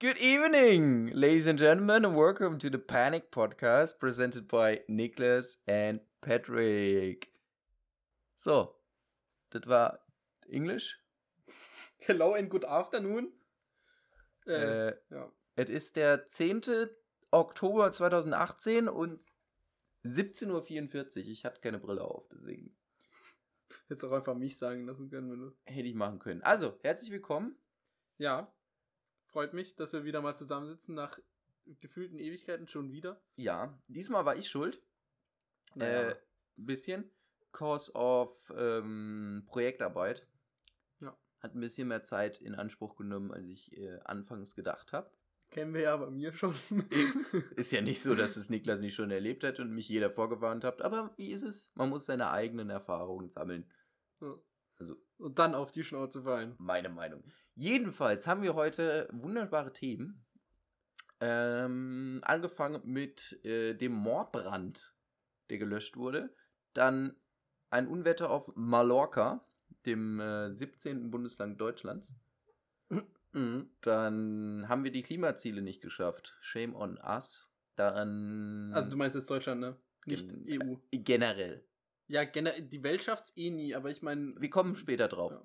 Good evening, ladies and gentlemen, and welcome to the Panic Podcast presented by Nicholas and Patrick. So, das war Englisch. Hello and good afternoon. Äh, ja. Es ist der 10. Oktober 2018 und 17.44 Uhr. Ich hatte keine Brille auf, deswegen Hättest auch einfach mich sagen lassen können, wenn du. hätte ich machen können. Also, herzlich willkommen. Ja. Freut mich, dass wir wieder mal zusammensitzen nach gefühlten Ewigkeiten schon wieder. Ja, diesmal war ich schuld. Naja. Äh, ein bisschen. Cause of ähm, Projektarbeit. Ja. Hat ein bisschen mehr Zeit in Anspruch genommen, als ich äh, anfangs gedacht habe. Kennen wir ja bei mir schon. Ist ja nicht so, dass es Niklas nicht schon erlebt hat und mich jeder vorgewarnt hat. Aber wie ist es? Man muss seine eigenen Erfahrungen sammeln. Ja. Und dann auf die Schnauze fallen. meine Meinung. Jedenfalls haben wir heute wunderbare Themen. Ähm, angefangen mit äh, dem Mordbrand, der gelöscht wurde. Dann ein Unwetter auf Mallorca, dem äh, 17. Bundesland Deutschlands. Mhm. Dann haben wir die Klimaziele nicht geschafft. Shame on us. Dann. Also du meinst jetzt Deutschland, ne? Nicht EU. generell. Ja, generell, die Welt schafft's eh nie, aber ich meine. Wir kommen später drauf. Ja.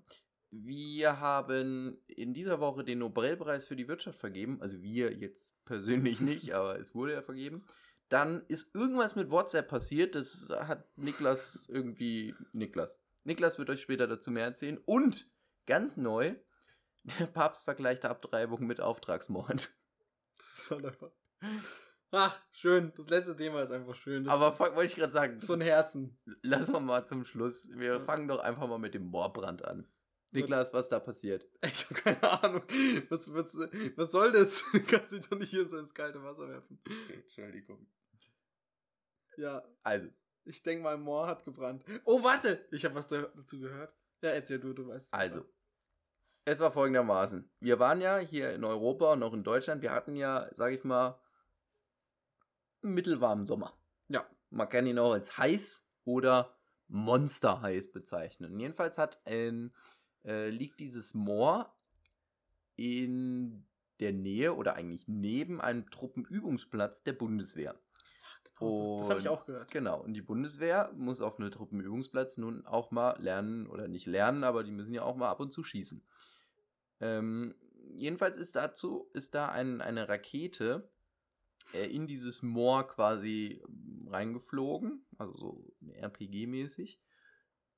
Wir haben in dieser Woche den Nobelpreis für die Wirtschaft vergeben. Also wir jetzt persönlich nicht, aber es wurde ja vergeben. Dann ist irgendwas mit WhatsApp passiert. Das hat Niklas irgendwie. Niklas. Niklas wird euch später dazu mehr erzählen. Und ganz neu, der Papst vergleicht Abtreibung mit Auftragsmord. Das ist halt einfach. Ach, schön. Das letzte Thema ist einfach schön. Das Aber fuck, wollte ich gerade sagen, so ein Herzen. lassen wir mal zum Schluss. Wir Ja. fangen doch einfach mal mit dem Mordbrand an. Niklas, was da passiert? Ich habe keine Ahnung. Was, was, was soll das? Du kannst mich doch nicht hier so ins kalte Wasser werfen. Okay, Entschuldigung. Ja, Also, ich denke mal, Moor hat gebrannt. Oh, warte! Ich habe was da- dazu gehört. Ja, erzähl du, du weißt. Also, es war folgendermaßen. Wir waren ja hier in Europa und auch in Deutschland. Wir hatten ja, sag ich mal, mittelwarmen Sommer. Ja. Man kann ihn auch als heiß oder monsterheiß bezeichnen. Jedenfalls hat ein, äh, liegt dieses Moor in der Nähe oder eigentlich neben einem Truppenübungsplatz der Bundeswehr. Also, das habe ich Und- auch gehört. Genau, und die Bundeswehr muss auf einem Truppenübungsplatz nun auch mal lernen, oder nicht lernen, aber die müssen ja auch mal ab und zu schießen. Ähm, jedenfalls ist dazu, ist da ein, eine Rakete in dieses Moor quasi reingeflogen, also so RPG-mäßig.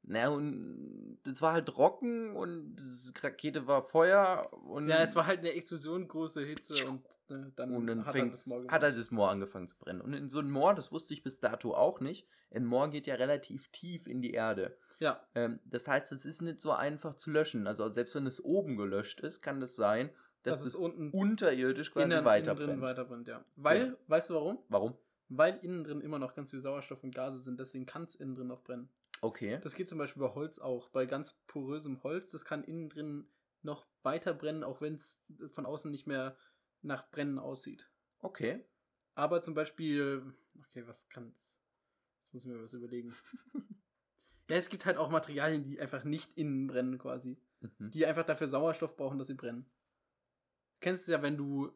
Na, und das war halt trocken und die Rakete war Feuer und, Ja, es war halt eine Explosion, große Hitze und äh, dann, und dann hat fängt, er das Moor hat halt das Moor angefangen zu brennen. Und in so ein Moor, das wusste ich bis dato auch nicht, ein Moor geht ja relativ tief in die Erde. Ja, Ähm, das heißt, es ist nicht so einfach zu löschen. Also selbst wenn es oben gelöscht ist, kann das sein, dass Das ist es unten unterirdisch quasi innen, weiter innen drin brennt. weiter brennt, ja. Weil, Ja. weißt du warum? Warum? Weil innen drin immer noch ganz viel Sauerstoff und Gase sind, deswegen kann es innen drin noch brennen. Okay. Das geht zum Beispiel bei Holz auch. Bei ganz porösem Holz, das kann innen drin noch weiter brennen, auch wenn es von außen nicht mehr nach Brennen aussieht. Okay. Aber zum Beispiel, okay, was kann das? Jetzt muss ich mir was überlegen. ja, es gibt halt auch Materialien, die einfach nicht innen brennen quasi. Mhm. Die einfach dafür Sauerstoff brauchen, dass sie brennen. Kennst du ja, wenn du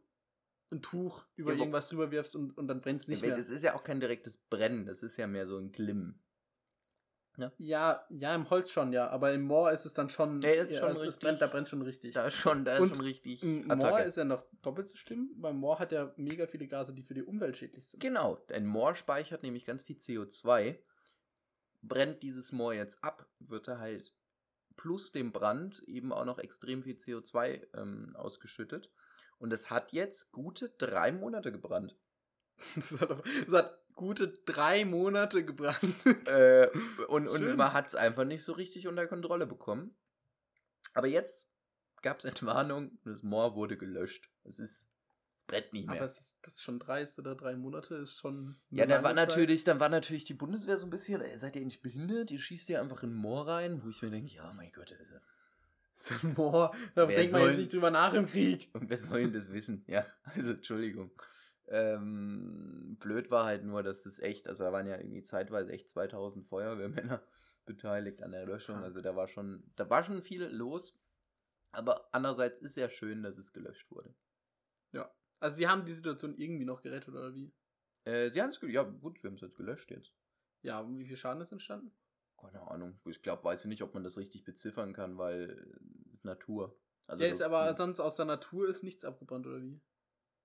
ein Tuch über Ja, irgendwas drüber wirfst und, und dann brennt es nicht Ja, mehr. Das ist ja auch kein direktes Brennen, das ist ja mehr so ein Glimmen. Ja, ja, im Holz schon, ja. Aber im Moor ist es dann schon. Nee, ist ja, schon es- es richtig- brennt, da brennt schon richtig. Da ist schon, da ist Und schon richtig Im Moor Attacke. ist ja noch doppelt so schlimm. Beim Moor hat er mega viele Gase, die für die Umwelt schädlich sind. Genau, ein Moor speichert nämlich ganz viel CO2. Brennt dieses Moor jetzt ab, wird er halt plus dem Brand eben auch noch extrem viel CO2 ähm, ausgeschüttet. Und es hat jetzt gute drei Monate gebrannt. Das hat, hat gute drei Monate gebrannt. äh, und, und man hat es einfach nicht so richtig unter Kontrolle bekommen. Aber jetzt gab es Entwarnung und das Moor wurde gelöscht. Es ist brennt nicht mehr. Aber ist, das ist schon dreist oder drei Monate ist schon. Ja, dann war Zeit. natürlich, dann war natürlich die Bundeswehr so ein bisschen, ey, seid ihr nicht behindert? Ihr schießt ja einfach in den Moor rein, wo ich mir denke, ja, mein Gott, also, So ein Moor, da Wer denkt man jetzt nicht drüber nach im Krieg. und wer soll denn das wissen? Ja, also Entschuldigung. Ähm, blöd war halt nur, dass das echt, also da waren ja irgendwie zeitweise echt 2000 Feuerwehrmänner beteiligt an der Löschung, also da war schon, da war schon viel los, aber andererseits ist ja schön, dass es gelöscht wurde. Also sie haben die Situation irgendwie noch gerettet, oder wie? Äh, sie haben es, ja gut, wir haben es jetzt gelöscht jetzt. Ja, und wie viel Schaden ist entstanden? Keine Ahnung. Ich glaube, weiß ich nicht, ob man das richtig beziffern kann, weil es ist Natur. Also ja, ist aber sonst aus der Natur ist nichts abgebrannt, oder wie?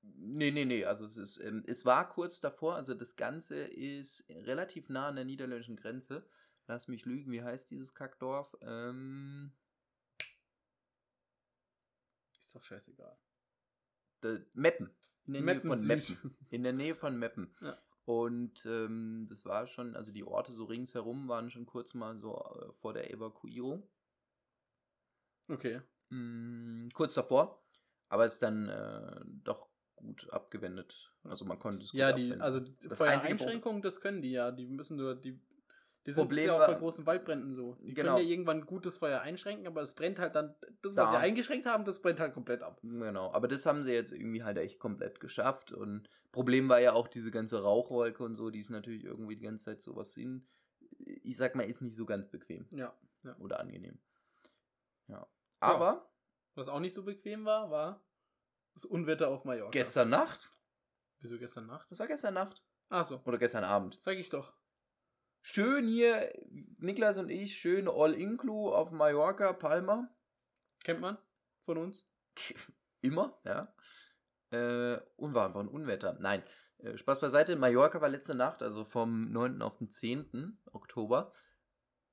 Nee, nee, nee. Also es ist, ähm, es war kurz davor, also das Ganze ist relativ nah an der niederländischen Grenze. Lass mich lügen, wie heißt dieses Kackdorf? Ähm, Ist doch scheißegal. De, Meppen. In der Meppen Nähe von Süd. Meppen. In der Nähe von Meppen. Ja. Und ähm, das war schon, also die Orte so ringsherum waren schon kurz mal so äh, vor der Evakuierung. Okay. Mm, kurz davor. Aber es ist dann äh, doch gut abgewendet. Also man konnte es gut Ja, die, abwenden. also die Das Feuereinschränkungen, das können die ja. Die müssen nur, die, die sind Problem ja auch bei großen Waldbränden so. Die Genau. können ja irgendwann gutes Feuer einschränken, aber es brennt halt dann, das, was Da. sie eingeschränkt haben, das brennt halt komplett ab. Genau, aber das haben sie jetzt irgendwie halt echt komplett geschafft. Und Problem war ja auch diese ganze Rauchwolke und so, die ist natürlich irgendwie die ganze Zeit sowas hin. Ich sag mal, ist nicht so ganz bequem Ja. oder angenehm. Ja. Aber Was auch nicht so bequem war, war das Unwetter auf Mallorca. gestern Nacht, Wieso gestern Nacht? das war gestern Nacht Ach so, oder gestern Abend. sag ich doch. Schön hier, Niklas und ich, schön All-Inclu auf Mallorca, Palma. Kennt man von uns? Immer, ja. Äh, und war einfach ein Unwetter. Nein, äh, Spaß beiseite. Mallorca war letzte Nacht, also vom 9. auf den 10. Oktober,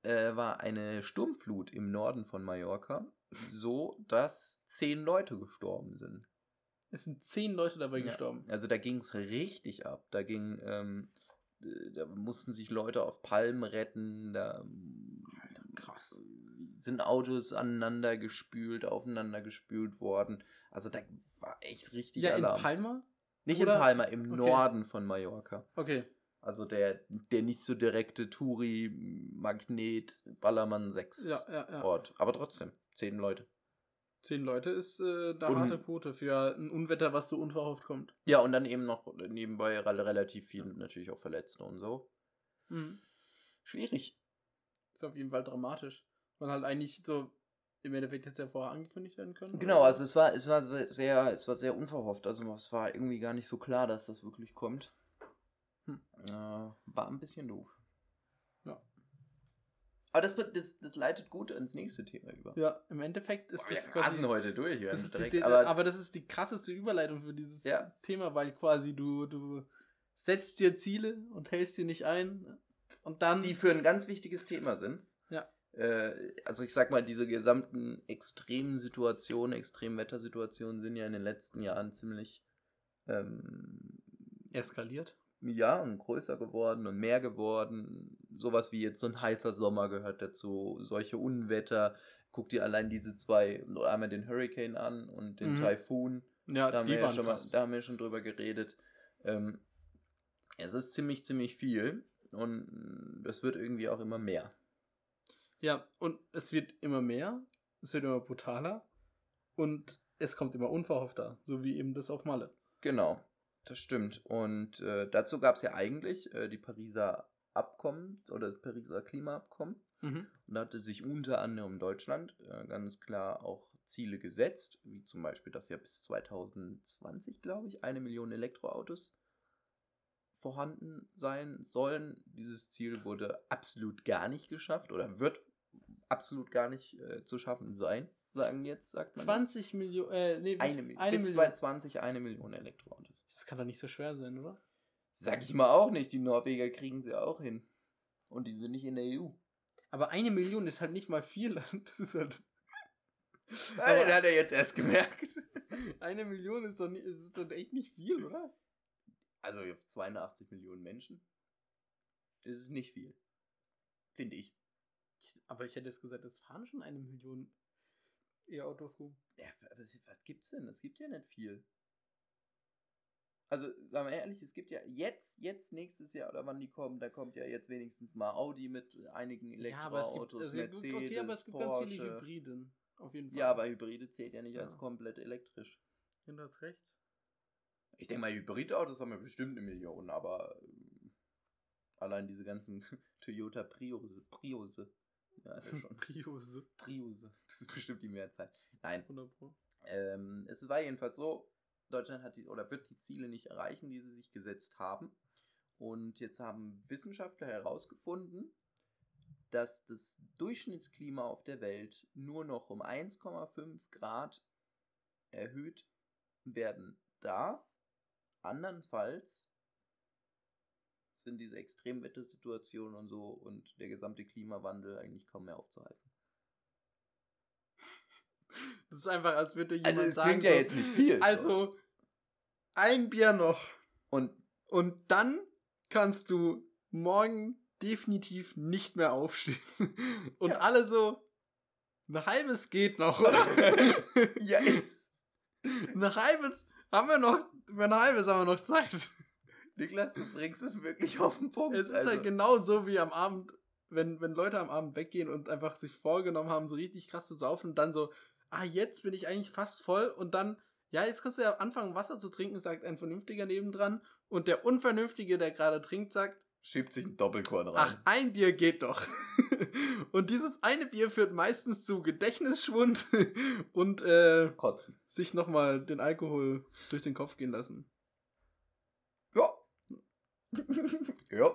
äh, war eine Sturmflut im Norden von Mallorca, so dass zehn Leute gestorben sind. Es sind zehn Leute dabei Ja. gestorben. Also da ging es richtig ab. Da ging, ähm, äh, da mussten sich Leute auf Palmen retten, da krass. sind Autos aneinander gespült, aufeinander gespült worden. Also da war echt richtig Ja, in Alarm. Palma? Nicht oder- in Palma, im Okay. Norden von Mallorca. Okay. Also der, der nicht so direkte Touri-Magnet Ballermann 6 Ja, ja, ja. Ort. Aber trotzdem, zehn Leute. Zehn Leute ist äh, da Und- harte Quote für ein Unwetter, was so unverhofft kommt. Ja, und dann eben noch nebenbei rel- relativ viel natürlich auch Verletzte und so. Mhm. Schwierig. Ist auf jeden Fall dramatisch. Weil halt eigentlich so im Endeffekt jetzt ja vorher angekündigt werden können. Genau, oder? also es war, es war sehr, es war sehr unverhofft. Also es war irgendwie gar nicht so klar, dass das wirklich kommt. Hm. Äh, war ein bisschen doof. Ja. Aber das, das, das leitet gut ins nächste Thema über. Ja, im Endeffekt ist Boah, das wir quasi. rasen heute durch. Wir Das direkt, die, aber, aber, das ist die krasseste Überleitung für dieses Ja. Thema, weil quasi du, du setzt dir Ziele und hältst sie nicht ein und dann. die für ein ganz wichtiges Thema sind. Ja. Äh, also ich sag mal, diese gesamten extremen Situationen, Extremwettersituationen sind ja in den letzten Jahren ziemlich ähm, eskaliert. Ja, und größer geworden und mehr geworden. Sowas wie jetzt so ein heißer Sommer gehört dazu, solche Unwetter. Guck dir allein diese zwei, einmal den Hurricane an und den Mhm. Typhoon. Ja, Da haben, wir ja schon mal, da haben wir schon drüber geredet. Ähm, es ist ziemlich, ziemlich viel und es wird irgendwie auch immer mehr. Ja, und es wird immer mehr, es wird immer brutaler und es kommt immer unverhoffter, so wie eben das auf Malle. Genau, das stimmt. Und äh, dazu gab es ja eigentlich äh, die Pariser Abkommen oder das Pariser Klimaabkommen. Mhm. Und da hatte sich unter anderem Deutschland äh, ganz klar auch Ziele gesetzt, wie zum Beispiel, dass ja bis 2020, glaube ich, eine Million Elektroautos vorhanden sein sollen. Dieses Ziel wurde absolut gar nicht geschafft oder wird absolut gar nicht äh, zu schaffen sein, sagen jetzt, sagt man. 20 Millionen, äh, nee, das. eine, Mi- eine bis Million. 2020 eine Million Elektroautos. Das kann doch nicht so schwer sein, oder? Sag ich mal auch nicht, die Norweger kriegen sie auch hin. Und die sind nicht in der EU. Aber eine Million ist halt nicht mal viel. Das ist halt. Das hat er jetzt erst gemerkt. Eine Million ist doch, nicht, ist doch echt nicht viel, oder? Also auf 82 Millionen Menschen ist es nicht viel. Finde ich. Aber ich hätte jetzt gesagt, es fahren schon eine Million E-Autos rum. Ja, was, was gibt's denn? Es gibt ja nicht viel. Also, sagen wir ehrlich, es gibt ja jetzt, jetzt nächstes Jahr oder wann die kommen, da kommt ja jetzt wenigstens mal Audi mit einigen ja, Elektroautos, also, ja, Mercedes, okay, aber es gibt Porsche. ganz viele Hybriden. Auf jeden Fall. Ja, aber Hybride zählt ja nicht als Ja. komplett elektrisch. Ja, du hast recht. Ich denke mal, Hybridautos haben wir bestimmt eine Million, aber ähm, allein diese ganzen Toyota Prius, Prius, ja, schon Prius. Prius, das ist bestimmt die Mehrzahl. Nein, 100 Pro. ähm, es war jedenfalls so, Deutschland hat die oder wird die Ziele nicht erreichen, die sie sich gesetzt haben. Und jetzt haben Wissenschaftler herausgefunden, dass das Durchschnittsklima auf der Welt nur noch um 1,5 Grad erhöht werden darf. Andernfalls sind diese Extremwettersituationen und so und der gesamte Klimawandel eigentlich kaum mehr aufzuhalten. Das ist einfach, als würde jemand Also es sagen, klingt ja so, jetzt nicht viel. so. also ein Bier noch Und und dann kannst du morgen definitiv nicht mehr aufstehen. Und Ja. alle so, ein halbes geht noch. ja, ist. ein halbes, haben wir noch, für ein halbes haben wir noch Zeit. Niklas, du bringst es wirklich auf den Punkt. Es ist also, halt genau so wie am Abend, wenn, wenn Leute am Abend weggehen und einfach sich vorgenommen haben, so richtig krass zu saufen und dann so, ah, jetzt bin ich eigentlich fast voll und dann, ja, jetzt kannst du ja anfangen, Wasser zu trinken, sagt ein Vernünftiger nebendran und der Unvernünftige, der gerade trinkt, sagt, schiebt sich ein Doppelkorn rein. ach, ein Bier geht doch. und dieses eine Bier führt meistens zu Gedächtnisschwund und äh, Kotzen. sich nochmal den Alkohol durch den Kopf gehen lassen. Ja.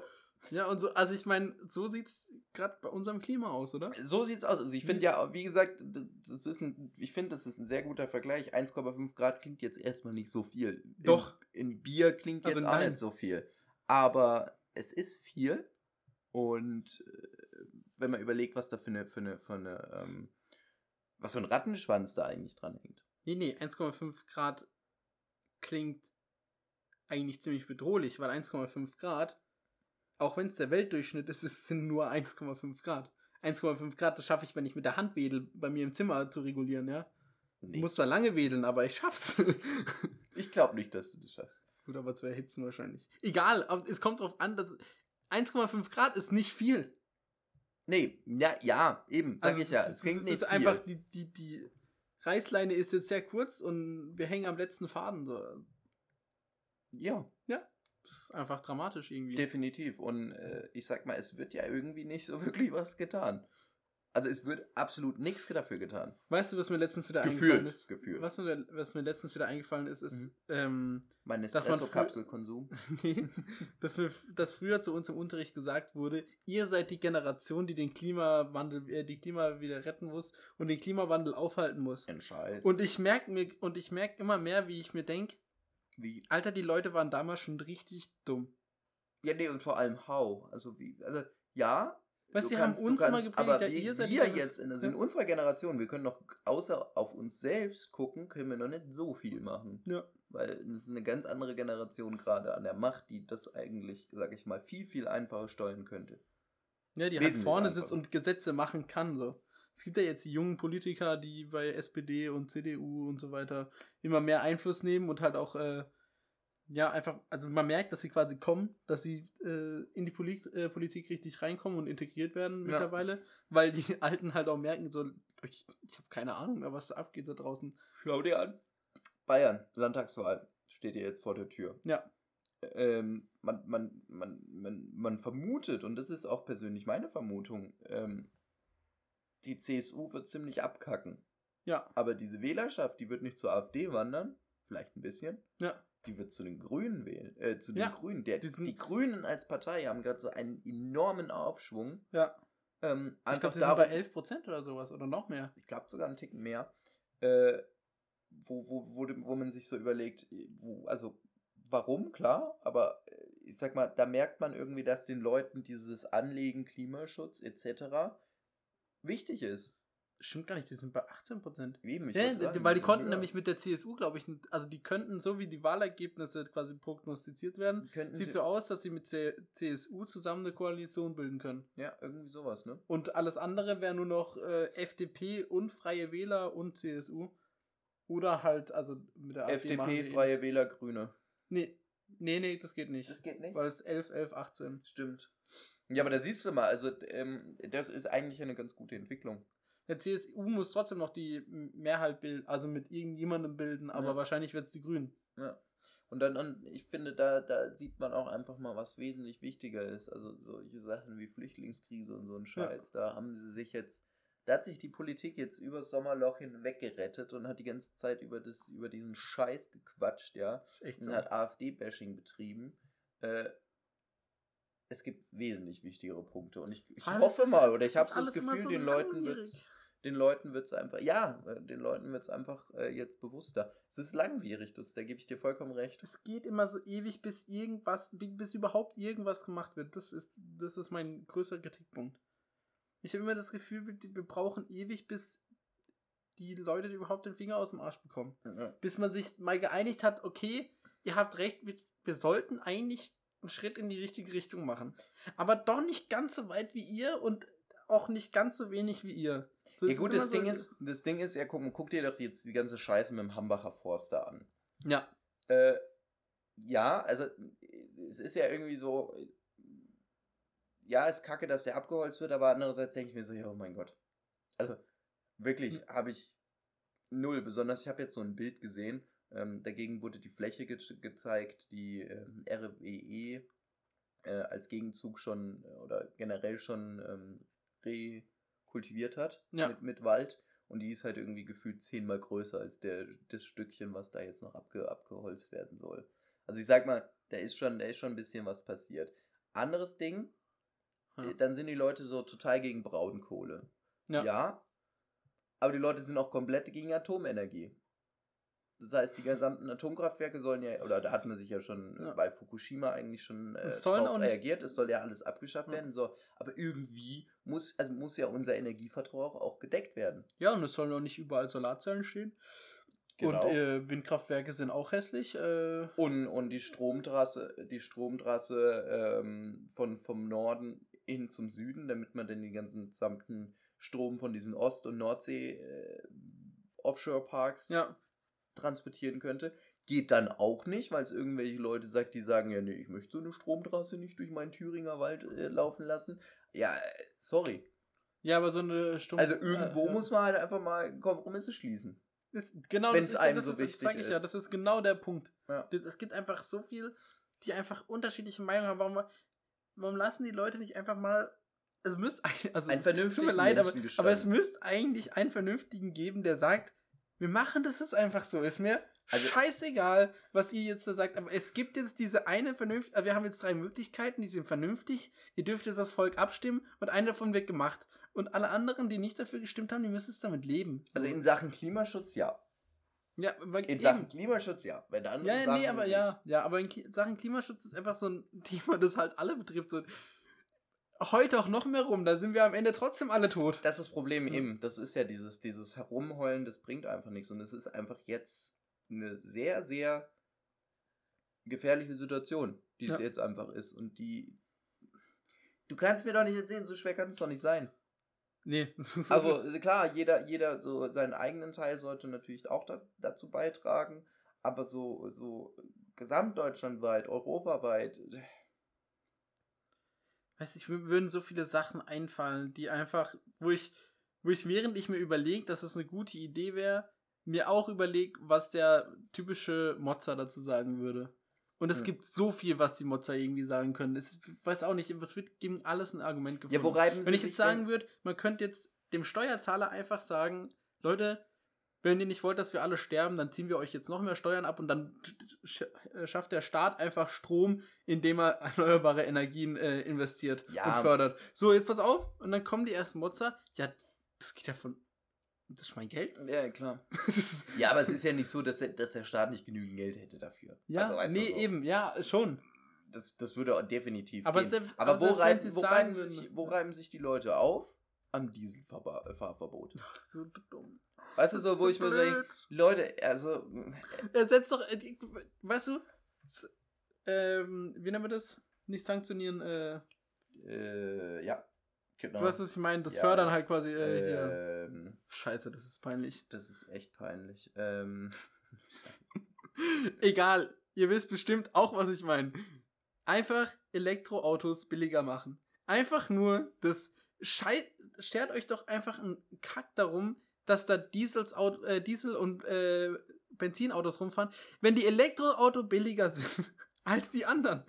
ja. Und so, also ich meine, so sieht's gerade bei unserem Klima aus, oder? So sieht's aus. Also ich finde ja, wie gesagt, das ist ein, ich finde, das ist ein sehr guter Vergleich. 1,5 Grad klingt jetzt erstmal nicht so viel. Doch. In, in Bier klingt Also jetzt auch nicht so viel. Aber es ist viel. Und äh, wenn man überlegt, was da für eine, für eine, für eine, ähm, was für ein Rattenschwanz da eigentlich dran hängt. Nee, nee, 1,5 Grad klingt eigentlich ziemlich bedrohlich, weil 1,5 Grad, auch wenn es der Weltdurchschnitt ist, es sind nur 1,5 Grad. 1,5 Grad, das schaffe ich, wenn ich mit der Hand wedel, bei mir im Zimmer zu regulieren, ja. Ich Nee. muss zwar lange wedeln, aber ich schaff's. Ich glaube nicht, dass du das schaffst. Gut, aber zu erhitzen wahrscheinlich. Egal, aber es kommt drauf an, dass 1,5 Grad ist nicht viel. Nee, ja, ja, eben, sag ich ja. Also, Es klingt nicht ist viel. einfach, die, die, die Reißleine ist jetzt sehr kurz und wir hängen am letzten Faden. So. Ja, Das ist einfach dramatisch irgendwie. definitiv. Und äh, ich sag mal, es wird ja irgendwie nicht so wirklich was getan. Also es wird absolut nichts dafür getan. Weißt du, was mir letztens wieder Gefühlt, eingefallen ist? gefühlt. Was mir, was mir letztens wieder eingefallen ist, ist, Mhm. ähm, Mein Dass man Espresso-Kapselkonsum. nee, dass, dass früher zu uns im Unterricht gesagt wurde, ihr seid die Generation, die den Klimawandel, äh, die Klima wieder retten muss und den Klimawandel aufhalten muss. Ein Scheiß. Und ich merke mir, und ich merke immer mehr, wie ich mir denke, wie? Alter, die Leute waren damals schon richtig dumm. Ja, nee, und vor allem how. Also wie, also ja. Weißt du haben kannst- uns immer gepredigt, aber ja, wir, ihr seid wir jetzt, in, also in unserer Generation, wir können noch außer auf uns selbst gucken, können wir noch nicht so viel machen. Ja. Weil es ist eine ganz andere Generation gerade an der Macht, die das eigentlich, sag ich mal, viel, viel einfacher steuern könnte. Ja, die halt vorne sitzt und Gesetze machen kann, so. Es gibt ja jetzt die jungen Politiker, die bei SPD und CDU und so weiter immer mehr Einfluss nehmen und halt auch, äh, ja, einfach, also man merkt, dass sie quasi kommen, dass sie äh, in die Polit äh, Politik richtig reinkommen und integriert werden Ja. mittlerweile, weil die Alten halt auch merken, so, ich, ich habe keine Ahnung mehr, was da abgeht da draußen. Schau dir an. Bayern, Landtagswahl, steht hier jetzt vor der Tür. Ja, ähm, man, man, man, man, man vermutet, und das ist auch persönlich meine Vermutung, ähm, die CSU wird ziemlich abkacken. ja, Aber diese Wählerschaft, die wird nicht zur AfD wandern, vielleicht ein bisschen, ja. die wird zu den Grünen wählen, äh, zu den Ja, Grünen. Der, die Grünen als Partei haben gerade so einen enormen Aufschwung. Ja. Ähm, Ich glaube, die sind darum- bei 11% oder sowas oder noch mehr. ich glaube sogar einen Ticken mehr, äh, wo, wo, wo, wo man sich so überlegt, wo, also warum, klar, aber äh, ich sag mal, da merkt man irgendwie, dass den Leuten dieses Anlegen, Klimaschutz etc. wichtig ist. Stimmt gar nicht, die sind bei 18%. Eben, ich Ja, sagen, weil die konnten höher. nämlich mit der CSU, glaube ich, also die könnten, so wie die Wahlergebnisse quasi prognostiziert werden, Könnten sieht sie- so aus, dass sie mit C CSU zusammen eine Koalition bilden können. Ja, irgendwie sowas, ne? Und alles andere wäre nur noch äh, FDP und Freie Wähler und CSU. Oder halt, also mit der FDP, eh Freie nicht. Wähler, Grüne. Nee, nee, nee, das geht nicht. Das geht nicht. Weil es 11, 11, 18. Stimmt. Ja, aber da siehst du mal, also ähm, das ist eigentlich eine ganz gute Entwicklung. Der CSU muss trotzdem noch die Mehrheit bilden, also mit irgendjemandem bilden, aber Ja. wahrscheinlich wird es die Grünen. Ja. Und dann, und ich finde, da, da sieht man auch einfach mal, was wesentlich wichtiger ist. Also solche Sachen wie Flüchtlingskrise und so ein Scheiß. Da haben sie sich jetzt, da hat sich die Politik jetzt übers Sommerloch hinweg gerettet und hat die ganze Zeit über, das, über diesen Scheiß gequatscht, ja. Echt Und so. hat AfD-Bashing betrieben. Äh, es gibt wesentlich wichtigere Punkte. Und ich, ich hoffe es- mal, oder es ich habe so das Gefühl, so den Leuten wird's den Leuten wird's einfach, ja, äh, den Leuten wird's einfach äh, jetzt bewusster. Es ist langwierig, das, da gebe ich dir vollkommen recht. Es geht immer so ewig, bis irgendwas, bis überhaupt irgendwas gemacht wird. Das ist, das ist mein größter Kritikpunkt. Ich habe immer das Gefühl, wir, wir brauchen ewig, bis die Leute überhaupt den Finger aus dem Arsch bekommen. Ja. Bis man sich mal geeinigt hat, okay, ihr habt recht, wir, wir sollten eigentlich einen Schritt in die richtige Richtung machen. Aber doch nicht ganz so weit wie ihr und auch nicht ganz so wenig wie ihr. So, Ja gut, das so- Ding ist, das Ding ist, ja, guck, guck dir doch jetzt die ganze Scheiße mit dem Hambacher Forster an. Ja, Äh, ja, also es ist ja irgendwie so, ja, ist kacke, dass der abgeholzt wird, aber andererseits denke ich mir so, ja, oh mein Gott. Also wirklich habe ich null, besonders ich habe jetzt so ein Bild gesehen, ähm, dagegen wurde die Fläche ge gezeigt, die ähm, RWE äh, als Gegenzug schon äh, oder generell schon ähm, rekultiviert hat Ja. mit, mit Wald. Und die ist halt irgendwie gefühlt zehnmal größer als der, das Stückchen, was da jetzt noch abge, abgeholzt werden soll. Also ich sag mal, da ist schon, da ist schon ein bisschen was passiert. Anderes Ding, Ja. äh, dann sind die Leute so total gegen Braunkohle. Ja. ja. Aber die Leute sind auch komplett gegen Atomenergie. Das heißt, die gesamten Atomkraftwerke sollen ja, oder da hat man sich ja schon Ja. bei Fukushima eigentlich schon äh, drauf reagiert, es soll ja alles abgeschafft Ja. werden, so. Aber irgendwie muss, also muss ja unser Energieverbrauch auch gedeckt werden. Ja, und es sollen auch nicht überall Solarzellen stehen. Genau. Und äh, Windkraftwerke sind auch hässlich. Äh, Und, und die Stromtrasse, die Stromtrasse ähm, von, vom Norden hin zum Süden, damit man dann den ganzen gesamten Strom von diesen Ost- und Nordsee äh, Offshore-Parks ja, transportieren könnte. Geht dann auch nicht, weil es irgendwelche Leute sagt, die sagen, ja, nee, ich möchte so eine Stromtrasse nicht durch meinen Thüringer Wald äh, laufen lassen. Ja, äh, sorry. ja, aber so eine Stunde. Also irgendwo äh, muss man halt einfach mal Kompromisse schließen. Das, genau, Wenn's das ist, einem das so ist, wichtig das ich ja, ist. das ist genau der Punkt. Ja. Es gibt einfach so viel, die einfach unterschiedliche Meinungen haben. Warum, warum lassen die Leute nicht einfach mal. Es müsste eigentlich. Also, Ein tut mir vernünftigen leid, aber, aber es müsste eigentlich einen Vernünftigen geben, der sagt, wir machen das jetzt einfach so. Ist mir Also- scheißegal, was ihr jetzt da sagt, aber es gibt jetzt diese eine vernünftige, also wir haben jetzt drei Möglichkeiten, die sind vernünftig, ihr dürft jetzt das Volk abstimmen und eine davon wird gemacht. Und alle anderen, die nicht dafür gestimmt haben, die müssen es damit leben. So. Also in Sachen Klimaschutz ja. ja, weil In eben. Sachen Klimaschutz ja. Bei der anderen Ja, Sachen nee, aber nicht. ja, ja, aber in Sachen Klimaschutz ist einfach so ein Thema, das halt alle betrifft. So, heute auch noch mehr rum, da sind wir am Ende trotzdem alle tot. Das ist das Problem eben. Das ist ja dieses, dieses Herumheulen, das bringt einfach nichts. Und es ist einfach jetzt eine sehr, sehr gefährliche Situation, die es Ja. jetzt einfach ist. Und die. Du kannst mir doch nicht erzählen, so schwer kann es doch nicht sein. Nee, so Also also klar, jeder, jeder so seinen eigenen Teil sollte natürlich auch da, dazu beitragen, aber so, so gesamtdeutschlandweit, europaweit, Weißt du, ich würden so viele Sachen einfallen, die einfach, wo ich, wo ich während ich mir überlege, dass es eine gute Idee wäre, mir auch überlege, was der typische Mozza dazu sagen würde. Und es Hm. gibt so viel, was die Mozza irgendwie sagen können. Es, ich weiß auch nicht, was wird gegen alles ein Argument gefunden. ja, wo reiben Wenn ich jetzt sagen würde, man könnte jetzt dem Steuerzahler einfach sagen, Leute, wenn ihr nicht wollt, dass wir alle sterben, dann ziehen wir euch jetzt noch mehr Steuern ab und dann äh, schafft der Staat einfach Strom, indem er erneuerbare Energien äh, investiert Ja. und fördert. So, jetzt pass auf, und dann kommen die ersten Mozza. Ja, das geht ja von. Das ist mein Geld. Ja, klar. Ja, aber es ist ja nicht so, dass der, dass der Staat nicht genügend Geld hätte dafür. ja, Also, nee, so. eben, ja, schon. Das, das würde definitiv Aber gehen. selbst- aber aber wo, reiben, wo, reiben sich, wo reiben sich die Leute auf? Am Dieselfahrverbot. Das ist so dumm. Weißt du so, wo so ich mir blöd. sage, Leute, also, Er setzt doch, äh, weißt du, ähm, wie nennen wir das? Nicht sanktionieren, äh, äh, ja, genau. du weißt, was ich meine, das Ja. Fördern halt quasi, äh, ähm, Scheiße, das ist peinlich. das ist echt peinlich. Ähm, Egal, ihr wisst bestimmt auch, was ich meine. Einfach Elektroautos billiger machen. Einfach nur das Schei Stört euch doch einfach ein Kack darum, dass da Diesels, äh, Diesel und äh, Benzinautos rumfahren, wenn die Elektroauto billiger sind als die anderen.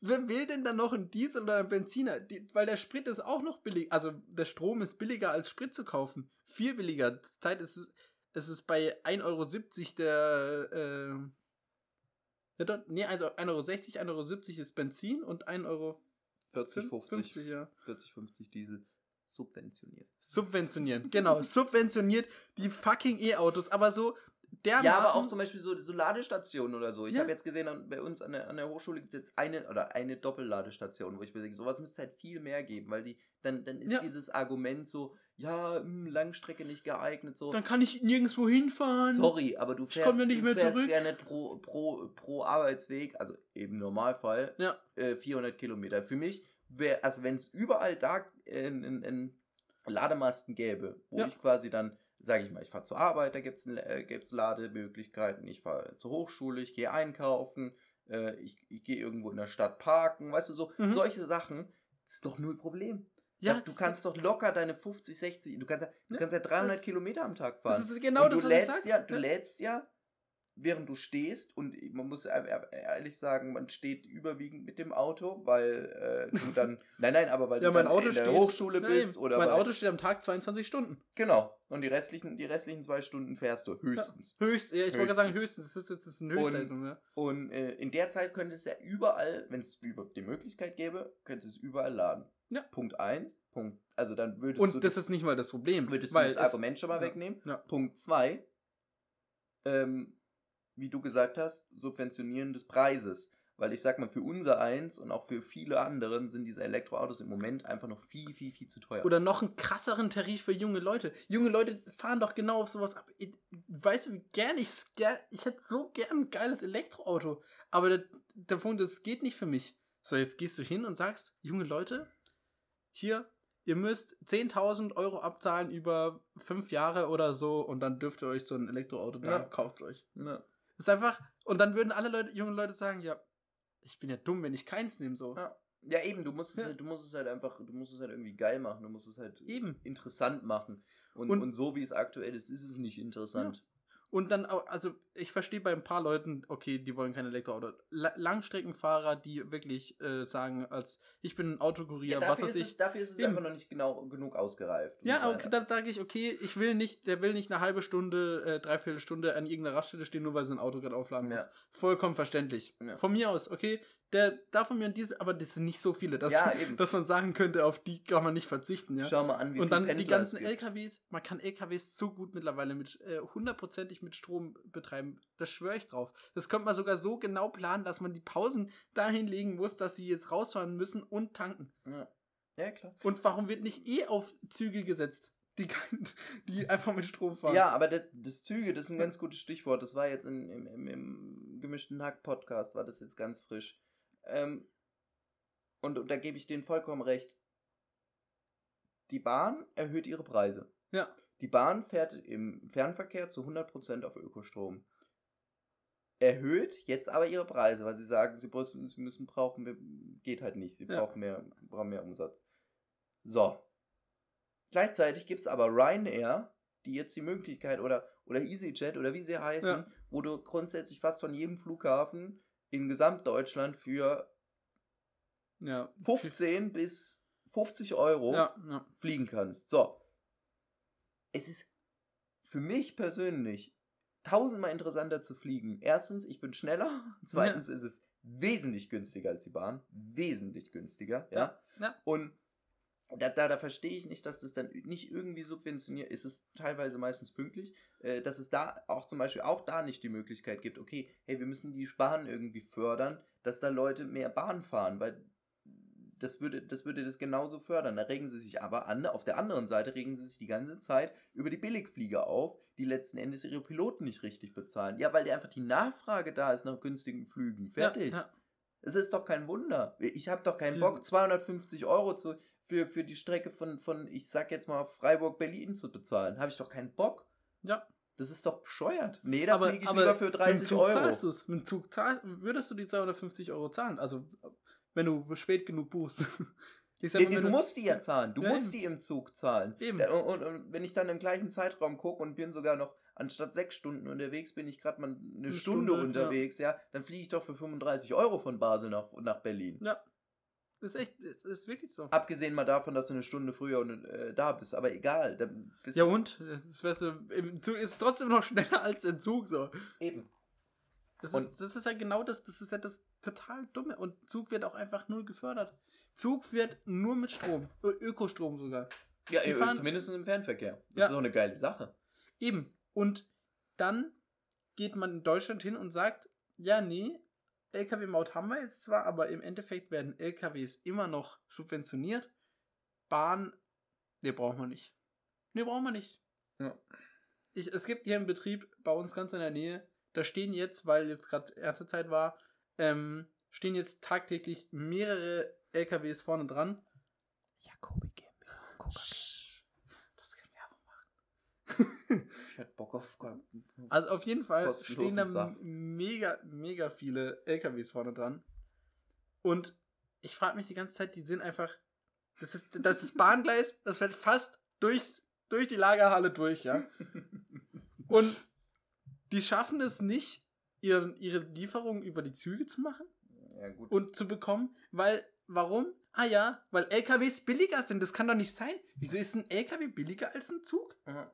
wer will denn dann noch einen Diesel oder einen Benziner? Die, weil der Sprit ist auch noch billig. Also der Strom ist billiger als Sprit zu kaufen. Viel billiger. Zeit ist es, es ist bei 1,70 Euro der, äh, dort, nee, also 1,60 Euro, 1,70 Euro ist Benzin und 1,40 Euro 40, 50. 50, ja. 40, 50 Diesel subventioniert. Subventionieren, genau. subventioniert die fucking E-Autos, aber so dermaßen. Ja, aber auch zum Beispiel so, so Ladestationen oder so. Ich Ja. habe jetzt gesehen, an, bei uns an der, an der Hochschule gibt es jetzt eine oder eine Doppelladestation, wo ich mir denke, sowas müsste es halt viel mehr geben, weil die, dann, dann ist Ja. dieses Argument so, ja, hm, Langstrecke nicht geeignet, so. Dann kann ich nirgendwo hinfahren. Sorry, aber du fährst, ja nicht du fährst ja nicht pro, pro, pro Arbeitsweg, also im Normalfall, Ja. äh, 400 Kilometer. Für mich wäre, also wenn es überall da äh, in, in Lademasten gäbe, wo Ja. ich quasi dann, sage ich mal, ich fahre zur Arbeit, da gibt es äh, gibt's Lademöglichkeiten, ich fahre zur Hochschule, ich gehe einkaufen, äh, ich, ich gehe irgendwo in der Stadt parken, weißt du, so, Mhm. solche Sachen, das ist doch null Problem. Ja, du kannst doch locker deine 50, 60, du kannst ja, du kannst ja 300 das- Kilometer am Tag fahren. das ist genau und das, du was ich lädst sag. ja, du Ja. lädst ja, während du stehst und man muss ehrlich sagen, man steht überwiegend mit dem Auto, weil äh, du dann, nein, nein, aber weil Ja, du dann Auto in der steht. Hochschule Ja, bist oder mein weil, Auto steht am Tag 22 Stunden. genau. Und die restlichen, die restlichen zwei Stunden fährst du höchstens. Höchst, ja, ich wollte gerade sagen, Höchstens. Das ist jetzt das ist eine Höchstleistung, ja. Und äh, in der Zeit könnte es ja überall, wenn es überhaupt die Möglichkeit gäbe, könnte es überall laden. Ja. Punkt eins, Punkt. Also dann würdest du Und das ist nicht mal das Problem. würdest du das Argument schon mal ja. wegnehmen. Ja. Punkt zwei, ähm, wie du gesagt hast, Subventionieren des Preises. Weil ich sag mal, für unser eins und auch für viele anderen sind diese Elektroautos im Moment einfach noch viel, viel, viel zu teuer. Oder noch einen krasseren Tarif für junge Leute. Junge Leute fahren doch genau auf sowas ab. Ich, weißt du, wie gern ich ich hätte so gern ein geiles Elektroauto. Aber der, der Punkt ist, es geht nicht für mich. So, jetzt gehst du hin und sagst, junge Leute, hier, ihr müsst 10.000 Euro abzahlen über fünf Jahre oder so und dann dürft ihr euch so ein Elektroauto, da Ja. kauft euch. ja. Ist einfach, und dann würden alle Leute, junge Leute sagen, ja, ich bin ja dumm, wenn ich keins nehme, so. Ja. ja, eben, du musst, es Ja. halt, du musst es halt einfach, du musst es halt irgendwie geil machen, du musst es halt Eben. interessant machen. Und, Und- und, so wie es aktuell ist, ist es nicht interessant. Und dann, auch, also ich verstehe bei ein paar Leuten, okay, die wollen kein Elektroauto. La Langstreckenfahrer, die wirklich äh, sagen, als ich bin ein Autokurier, was dafür, weiß ist ich. es, dafür ist es Eben. einfach noch nicht genau genug ausgereift. Ja, okay, da sage ich, okay, ich will nicht, der will nicht eine halbe Stunde, äh, dreiviertel Stunde an irgendeiner Raststelle stehen, nur weil sein Auto gerade aufladen muss. Ja. Vollkommen verständlich. Ja. Von mir aus, okay, der darf von mir und diese, aber das sind nicht so viele, dass, Ja, dass man sagen könnte, auf die kann man nicht verzichten, ja. Schau mal an, wie und dann die Pendler ganzen es gibt. LKWs, man kann LKWs so gut mittlerweile mit äh, hundertprozentig mit Strom betreiben. Das schwöre ich drauf. Das könnte man sogar so genau planen, dass man die Pausen dahin legen muss, dass sie jetzt rausfahren müssen und tanken. Ja. ja, klar. Und warum wird nicht eh auf Züge gesetzt, die, die einfach mit Strom fahren? Ja, aber das, das Züge, das ist ein ganz gutes Stichwort. Das war jetzt in, im, im, im gemischten Hack-Podcast, war das jetzt ganz frisch. Ähm, und, und da gebe ich denen vollkommen recht. Die Bahn erhöht ihre Preise. Ja. Die Bahn fährt im Fernverkehr zu 100% auf Ökostrom. Erhöht jetzt aber ihre Preise, weil sie sagen, sie müssen, sie müssen brauchen, mehr- geht halt nicht, sie Ja. brauchen, mehr, brauchen mehr Umsatz. So. Gleichzeitig gibt es aber Ryanair, die jetzt die Möglichkeit, oder, oder EasyJet, oder wie sie heißen, Ja. wo du grundsätzlich fast von jedem Flughafen in Gesamtdeutschland für ja. 15 bis 50 Euro Ja, ja. fliegen kannst. So. Es ist für mich persönlich tausendmal interessanter zu fliegen. Erstens, ich bin schneller. Zweitens ist es wesentlich günstiger als die Bahn. Wesentlich günstiger, ja. Ja. Und da, da, da verstehe ich nicht, dass das dann nicht irgendwie subventioniert ist. Es ist teilweise meistens pünktlich, äh, dass es da auch zum Beispiel auch da nicht die Möglichkeit gibt, okay, hey, wir müssen die Bahn irgendwie fördern, dass da Leute mehr Bahn fahren, weil das würde, das würde das genauso fördern. Da regen sie sich aber an. Auf der anderen Seite regen sie sich die ganze Zeit über die Billigflieger auf, die letzten Endes ihre Piloten nicht richtig bezahlen. Ja, weil einfach die Nachfrage da ist nach günstigen Flügen. Fertig. Ja, ja. Es ist doch kein Wunder. Ich habe doch keinen Bock, 250 Euro zu, für, für die Strecke von, von, ich sag jetzt mal, Freiburg-Berlin zu bezahlen. Habe ich doch keinen Bock. ja. Das ist doch bescheuert. Nee, da fliege ich aber lieber für mit dem 30 Zug Euro. zahlst du's. Mit dem Zug zahl würdest du die 250 Euro zahlen. Also, wenn du spät genug buchst. Nee, nee, du musst die ja zahlen. Du Ja, musst die im Zug zahlen. Eben. Und, und, und wenn ich dann im gleichen Zeitraum gucke und bin sogar noch anstatt sechs Stunden unterwegs bin ich gerade mal eine, Eine Stunde, Stunde, unterwegs, ja. dann fliege ich doch für 35 Euro von Basel nach, nach Berlin. Ja. Das ist echt, das ist wirklich so. Abgesehen mal davon, dass du eine Stunde früher äh, da bist, aber egal. Ja und? Das weißt du, im Zug ist trotzdem noch schneller als der Zug so. Eben. Das Und- ist, das ist ja genau das, das ist ja das total dumme. Und Zug wird auch einfach null gefördert. Zug wird nur mit Strom, Ö Ökostrom sogar. Ja, Die äh, fahren- zumindest im Fernverkehr. Das Ja. ist doch eine geile Sache. Eben. Und dann geht man in Deutschland hin und sagt, ja, nee, Lkw-Maut haben wir jetzt zwar, aber im Endeffekt werden Lkws immer noch subventioniert. Bahn, ne, brauchen wir nicht. Ne, brauchen wir nicht. Ja. Ich, es gibt hier einen Betrieb bei uns ganz in der Nähe, da stehen jetzt, weil jetzt gerade erste Zeit war, ähm, stehen jetzt tagtäglich mehrere LKWs vorne dran. Jakobi GmbH. Das kann Werbung machen. Ich hätte Bock auf. Also auf jeden Fall stehen da Saft. mega, mega viele LKWs vorne dran. Und ich frage mich die ganze Zeit, die sind einfach. Das ist das ist Bahngleis, das fährt fast durchs, durch die Lagerhalle durch, ja. Und die schaffen es nicht, ihren, ihre Lieferungen über die Züge zu machen Ja, gut. und zu bekommen, weil, warum? Ah ja, weil LKWs billiger sind, das kann doch nicht sein. Wieso ist ein LKW billiger als ein Zug? ja.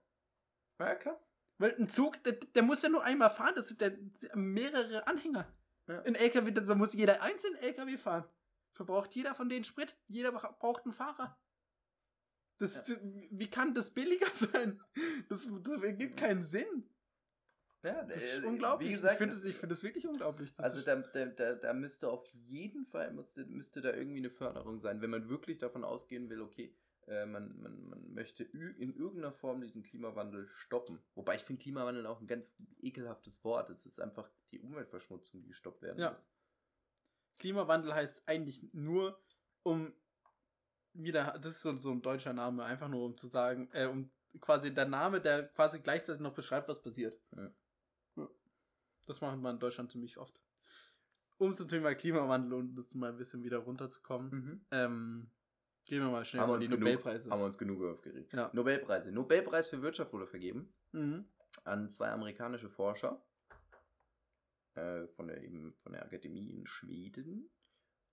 ja, klar. Weil ein Zug, der, der muss ja nur einmal fahren, das sind der, der mehrere Anhänger. Ja. Ein LKW, da muss jeder einzelne LKW fahren. Verbraucht jeder von denen Sprit, jeder bra- braucht einen Fahrer. Das, Wie kann das billiger sein? Das, das ergibt keinen Sinn. Ja, Das ist äh, unglaublich. Wie gesagt, ich finde ich find das wirklich unglaublich. Also da, da, da, müsste auf jeden Fall müsste, müsste da irgendwie eine Förderung sein, wenn man wirklich davon ausgehen will, okay, äh, man, man, man möchte in irgendeiner Form diesen Klimawandel stoppen. Wobei ich finde Klimawandel auch ein ganz ekelhaftes Wort. Es ist einfach die Umweltverschmutzung, die gestoppt werden Ja. muss. Klimawandel heißt eigentlich nur, um wieder, das ist so, so ein deutscher Name, einfach nur um zu sagen, äh, um quasi der Name, der quasi gleichzeitig noch beschreibt, was passiert. Ja. Das macht man in Deutschland ziemlich oft. Um zum Thema Klimawandel und das mal ein bisschen wieder runterzukommen, ähm, gehen wir mal schnell Haben uns die genug, Nobelpreise. haben wir uns genug aufgeregt. Ja. Nobelpreise. Nobelpreis für Wirtschaft wurde vergeben Mhm. an zwei amerikanische Forscher äh, von der eben von der Akademie in Schweden.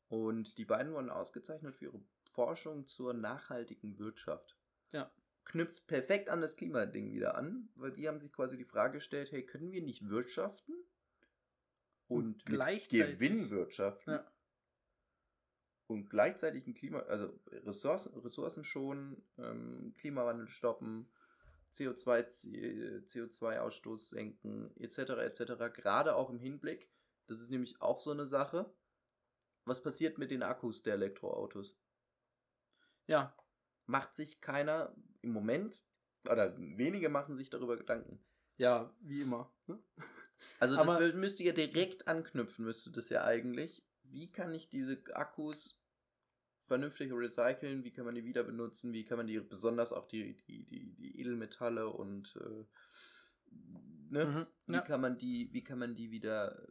Und die beiden wurden ausgezeichnet für ihre Forschung zur nachhaltigen Wirtschaft. Ja. Knüpft perfekt an das Klimading wieder an, weil die haben sich quasi die Frage gestellt, hey, können wir nicht wirtschaften und, Und gleichzeitig- Gewinn wirtschaften Ja. und gleichzeitig ein Klima, also Ressourcen, Ressourcen schonen, ähm, Klimawandel stoppen, CO2, Z- CO2-Ausstoß senken, etc., etc., gerade auch im Hinblick, das ist nämlich auch so eine Sache, was passiert mit den Akkus der Elektroautos? Ja, Macht sich keiner im Moment, oder wenige machen sich darüber Gedanken. Ja, wie immer. Ne? Also das Aber- müsste ja direkt anknüpfen, müsste das ja eigentlich. Wie kann ich diese Akkus vernünftig recyceln? Wie kann man die wieder benutzen? Wie kann man die, besonders auch die, die, die, die Edelmetalle und äh, ne? Mhm. wie Ja. kann man die, wie kann man die wieder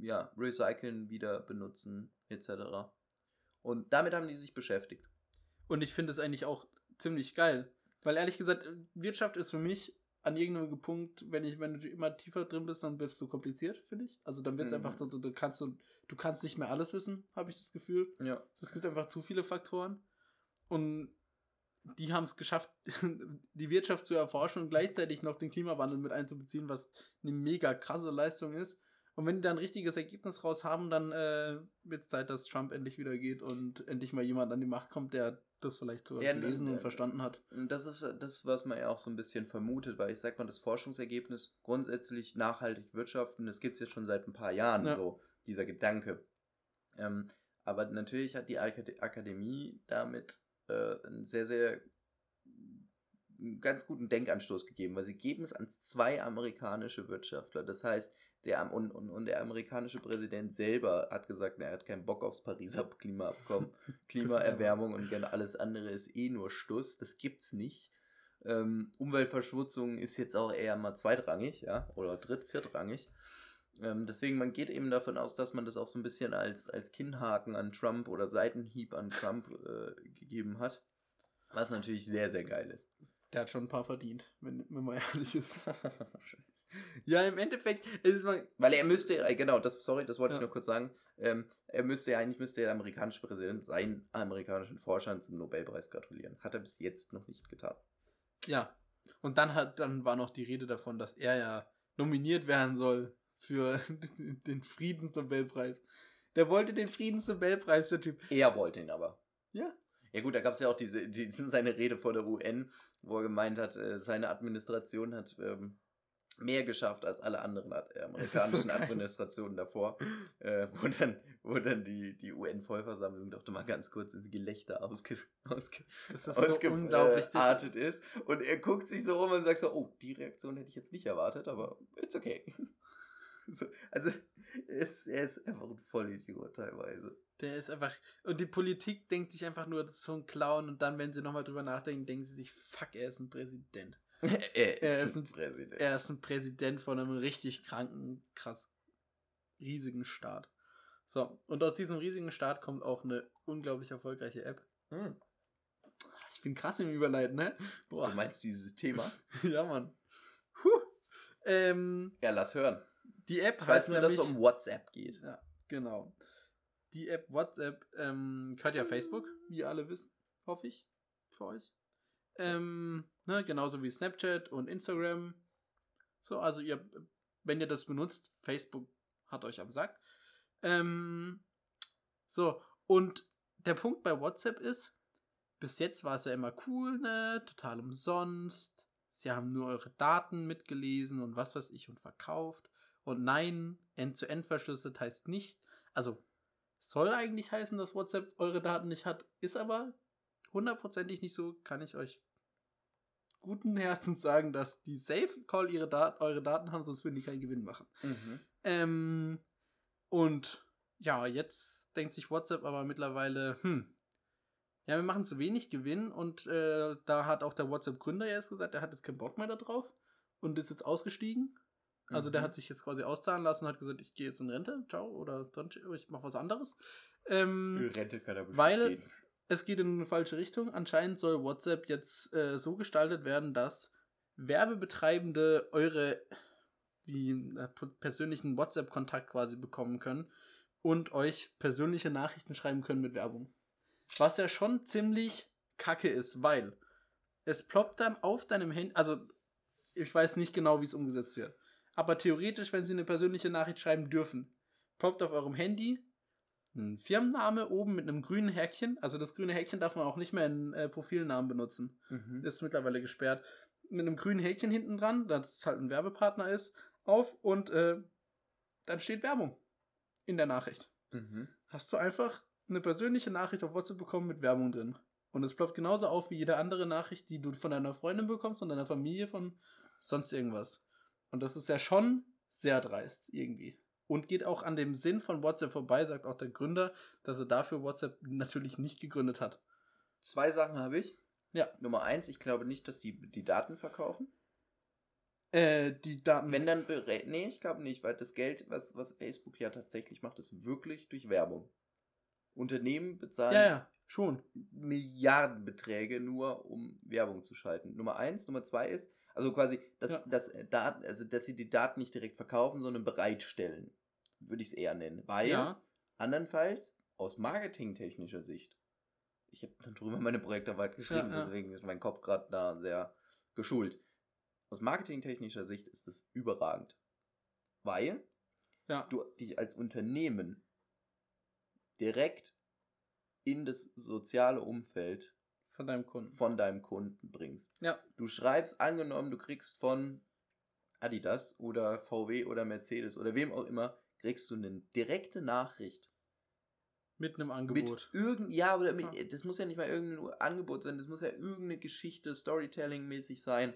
ja, recyceln, wieder benutzen, etc. Und damit haben die sich beschäftigt. Und ich finde es eigentlich auch ziemlich geil. Weil ehrlich gesagt, Wirtschaft ist für mich an irgendeinem Punkt, wenn ich, wenn du immer tiefer drin bist, dann es zu kompliziert, finde ich. Also dann wird es Mhm. einfach so, du, du kannst so, du kannst nicht mehr alles wissen, habe ich das Gefühl. Ja. Es gibt einfach zu viele Faktoren. Und die haben es geschafft, die Wirtschaft zu erforschen und gleichzeitig noch den Klimawandel mit einzubeziehen, was eine mega krasse Leistung ist. Und wenn die dann ein richtiges Ergebnis raus haben, dann äh, wird es Zeit, dass Trump endlich wieder geht und endlich mal jemand an die Macht kommt, der das vielleicht sogar Ja, gelesen äh, und verstanden hat. Das ist das, was man ja auch so ein bisschen vermutet, weil ich sag mal, das Forschungsergebnis grundsätzlich nachhaltig wirtschaften, das gibt es jetzt schon seit ein paar Jahren, Ja. so dieser Gedanke. Ähm, aber natürlich hat die Akad Akademie damit äh, einen sehr, sehr einen ganz guten Denkanstoß gegeben, weil sie geben es an zwei amerikanische Wirtschaftler. Das heißt, der und, und, und der amerikanische Präsident selber hat gesagt, er hat keinen Bock aufs Pariser Klimaabkommen, Klimaerwärmung und gerne alles andere ist eh nur Stuss. Das gibt's nicht. Ähm, Umweltverschmutzung ist jetzt auch eher mal zweitrangig, ja, oder dritt-, viertrangig. Ähm, deswegen, man geht eben davon aus, dass man das auch so ein bisschen als, als Kinnhaken an Trump oder Seitenhieb an Trump äh, gegeben hat. Was natürlich sehr, sehr geil ist. Der hat schon ein paar verdient, wenn, wenn man ehrlich ist. ja, im Endeffekt ist es mal. Weil er müsste, äh, genau, das, sorry, das wollte Ja. ich nur kurz sagen. Ähm, er müsste ja eigentlich müsste der amerikanische Präsident seinen amerikanischen Forschern zum Nobelpreis gratulieren. Hat er bis jetzt noch nicht getan. Ja. Und dann hat, dann war noch die Rede davon, dass er ja nominiert werden soll für den Friedensnobelpreis. Der wollte den Friedensnobelpreis, der Typ. Er wollte ihn aber. Ja. Ja gut, da gab es ja auch diese, die, seine Rede vor der UN, wo er gemeint hat, äh, seine Administration hat ähm, mehr geschafft als alle anderen äh, so amerikanischen geil. Administrationen davor, äh, wo dann, wo dann die, die UN-Vollversammlung doch mal ganz kurz ins Gelächter ausge, ausge, Das ist so unglaublich. äh, ist. Und er guckt sich so rum und sagt so, oh, die Reaktion hätte ich jetzt nicht erwartet, aber it's okay. so, also, es, er ist einfach ein Vollidiot teilweise. Der ist einfach. Und die Politik denkt sich einfach nur, das ist so ein Clown. Und dann, wenn sie nochmal drüber nachdenken, denken sie sich, fuck, er ist ein Präsident. er ist, Er ist ein Präsident. Er ist ein Präsident von einem richtig kranken, krass riesigen Staat. So, und aus diesem riesigen Staat kommt auch eine unglaublich erfolgreiche App. Hm. Ich bin krass im Überleiten, ne? Boah. Du meinst dieses Thema? ja, Mann. Puh. Ähm, Ja, lass hören. die App Ich weiß heißt nur, dass es um WhatsApp geht. Ja, genau. Die App WhatsApp ähm, gehört ja Facebook, wie ihr alle wisst, hoffe ich, für euch. Ähm, ne, genauso wie Snapchat und Instagram. So, also ihr, wenn ihr das benutzt, Facebook hat euch am Sack. Ähm, so, und der Punkt bei WhatsApp ist, bis jetzt war es ja immer cool, ne, total umsonst. Sie haben nur eure Daten mitgelesen und was weiß ich und verkauft. Und nein, end-zu-end verschlüsselt heißt nicht, also soll eigentlich heißen, dass WhatsApp eure Daten nicht hat, ist aber hundertprozentig nicht so, kann ich euch guten Herzens sagen, dass die Safe Call ihre Dat eure Daten haben, sonst würden die keinen Gewinn machen. Mhm. Ähm, und ja, jetzt denkt sich WhatsApp aber mittlerweile, hm, ja, wir machen zu wenig Gewinn und äh, da hat auch der WhatsApp-Gründer jetzt gesagt, er hat jetzt keinen Bock mehr darauf und ist jetzt ausgestiegen. Also der Mhm. hat sich jetzt quasi auszahlen lassen und hat gesagt, ich gehe jetzt in Rente, ciao, oder sonst, ich mache was anderes. Ähm, Rente kann er bestimmt weil gehen. Es geht in eine falsche Richtung. Anscheinend soll WhatsApp jetzt äh, so gestaltet werden, dass Werbebetreibende eure wie äh, persönlichen WhatsApp-Kontakt quasi bekommen können und euch persönliche Nachrichten schreiben können mit Werbung. Was ja schon ziemlich kacke ist, weil es ploppt dann auf deinem Handy, also ich weiß nicht genau, wie es umgesetzt wird, aber theoretisch, wenn sie eine persönliche Nachricht schreiben dürfen, ploppt auf eurem Handy ein Firmenname oben mit einem grünen Häkchen. Also das grüne Häkchen darf man auch nicht mehr in äh, Profilnamen benutzen. Mhm. Ist mittlerweile gesperrt. Mit einem grünen Häkchen hinten dran, dass es halt ein Werbepartner ist, auf und äh, dann steht Werbung in der Nachricht. Mhm. Hast du einfach eine persönliche Nachricht auf WhatsApp bekommen mit Werbung drin. Und es ploppt genauso auf wie jede andere Nachricht, die du von deiner Freundin bekommst, von deiner Familie, von sonst irgendwas. Und das ist ja schon sehr dreist irgendwie. Und geht auch an dem Sinn von WhatsApp vorbei, sagt auch der Gründer, dass er dafür WhatsApp natürlich nicht gegründet hat. Zwei Sachen habe ich. Ja. Nummer eins, ich glaube nicht, dass die die Daten verkaufen. Äh, die Daten. Wenn dann berät. Nee, ich glaube nicht, weil das Geld, was, was Facebook ja tatsächlich macht, ist wirklich durch Werbung. Unternehmen bezahlen Ja, ja, schon. Milliardenbeträge nur, um Werbung zu schalten. Nummer eins. Nummer zwei ist, also quasi, dass, Ja. dass, äh, Daten, also, dass sie die Daten nicht direkt verkaufen, sondern bereitstellen. Würde ich es eher nennen. Weil, Ja. andernfalls, aus marketingtechnischer Sicht, ich habe darüber meine Projektarbeit geschrieben, Ja, deswegen ist mein Kopf gerade da sehr geschult. Aus marketingtechnischer Sicht ist es überragend. Weil du dich als Unternehmen direkt in das soziale Umfeld Von deinem Kunden. von deinem Kunden bringst. Ja. Du schreibst, angenommen, du kriegst von Adidas oder VW oder Mercedes oder wem auch immer, kriegst du eine direkte Nachricht Mit einem mit Angebot. irgend ja oder mit, Ja. das muss ja nicht mal irgendein Angebot sein, das muss ja irgendeine Geschichte Storytelling mäßig sein.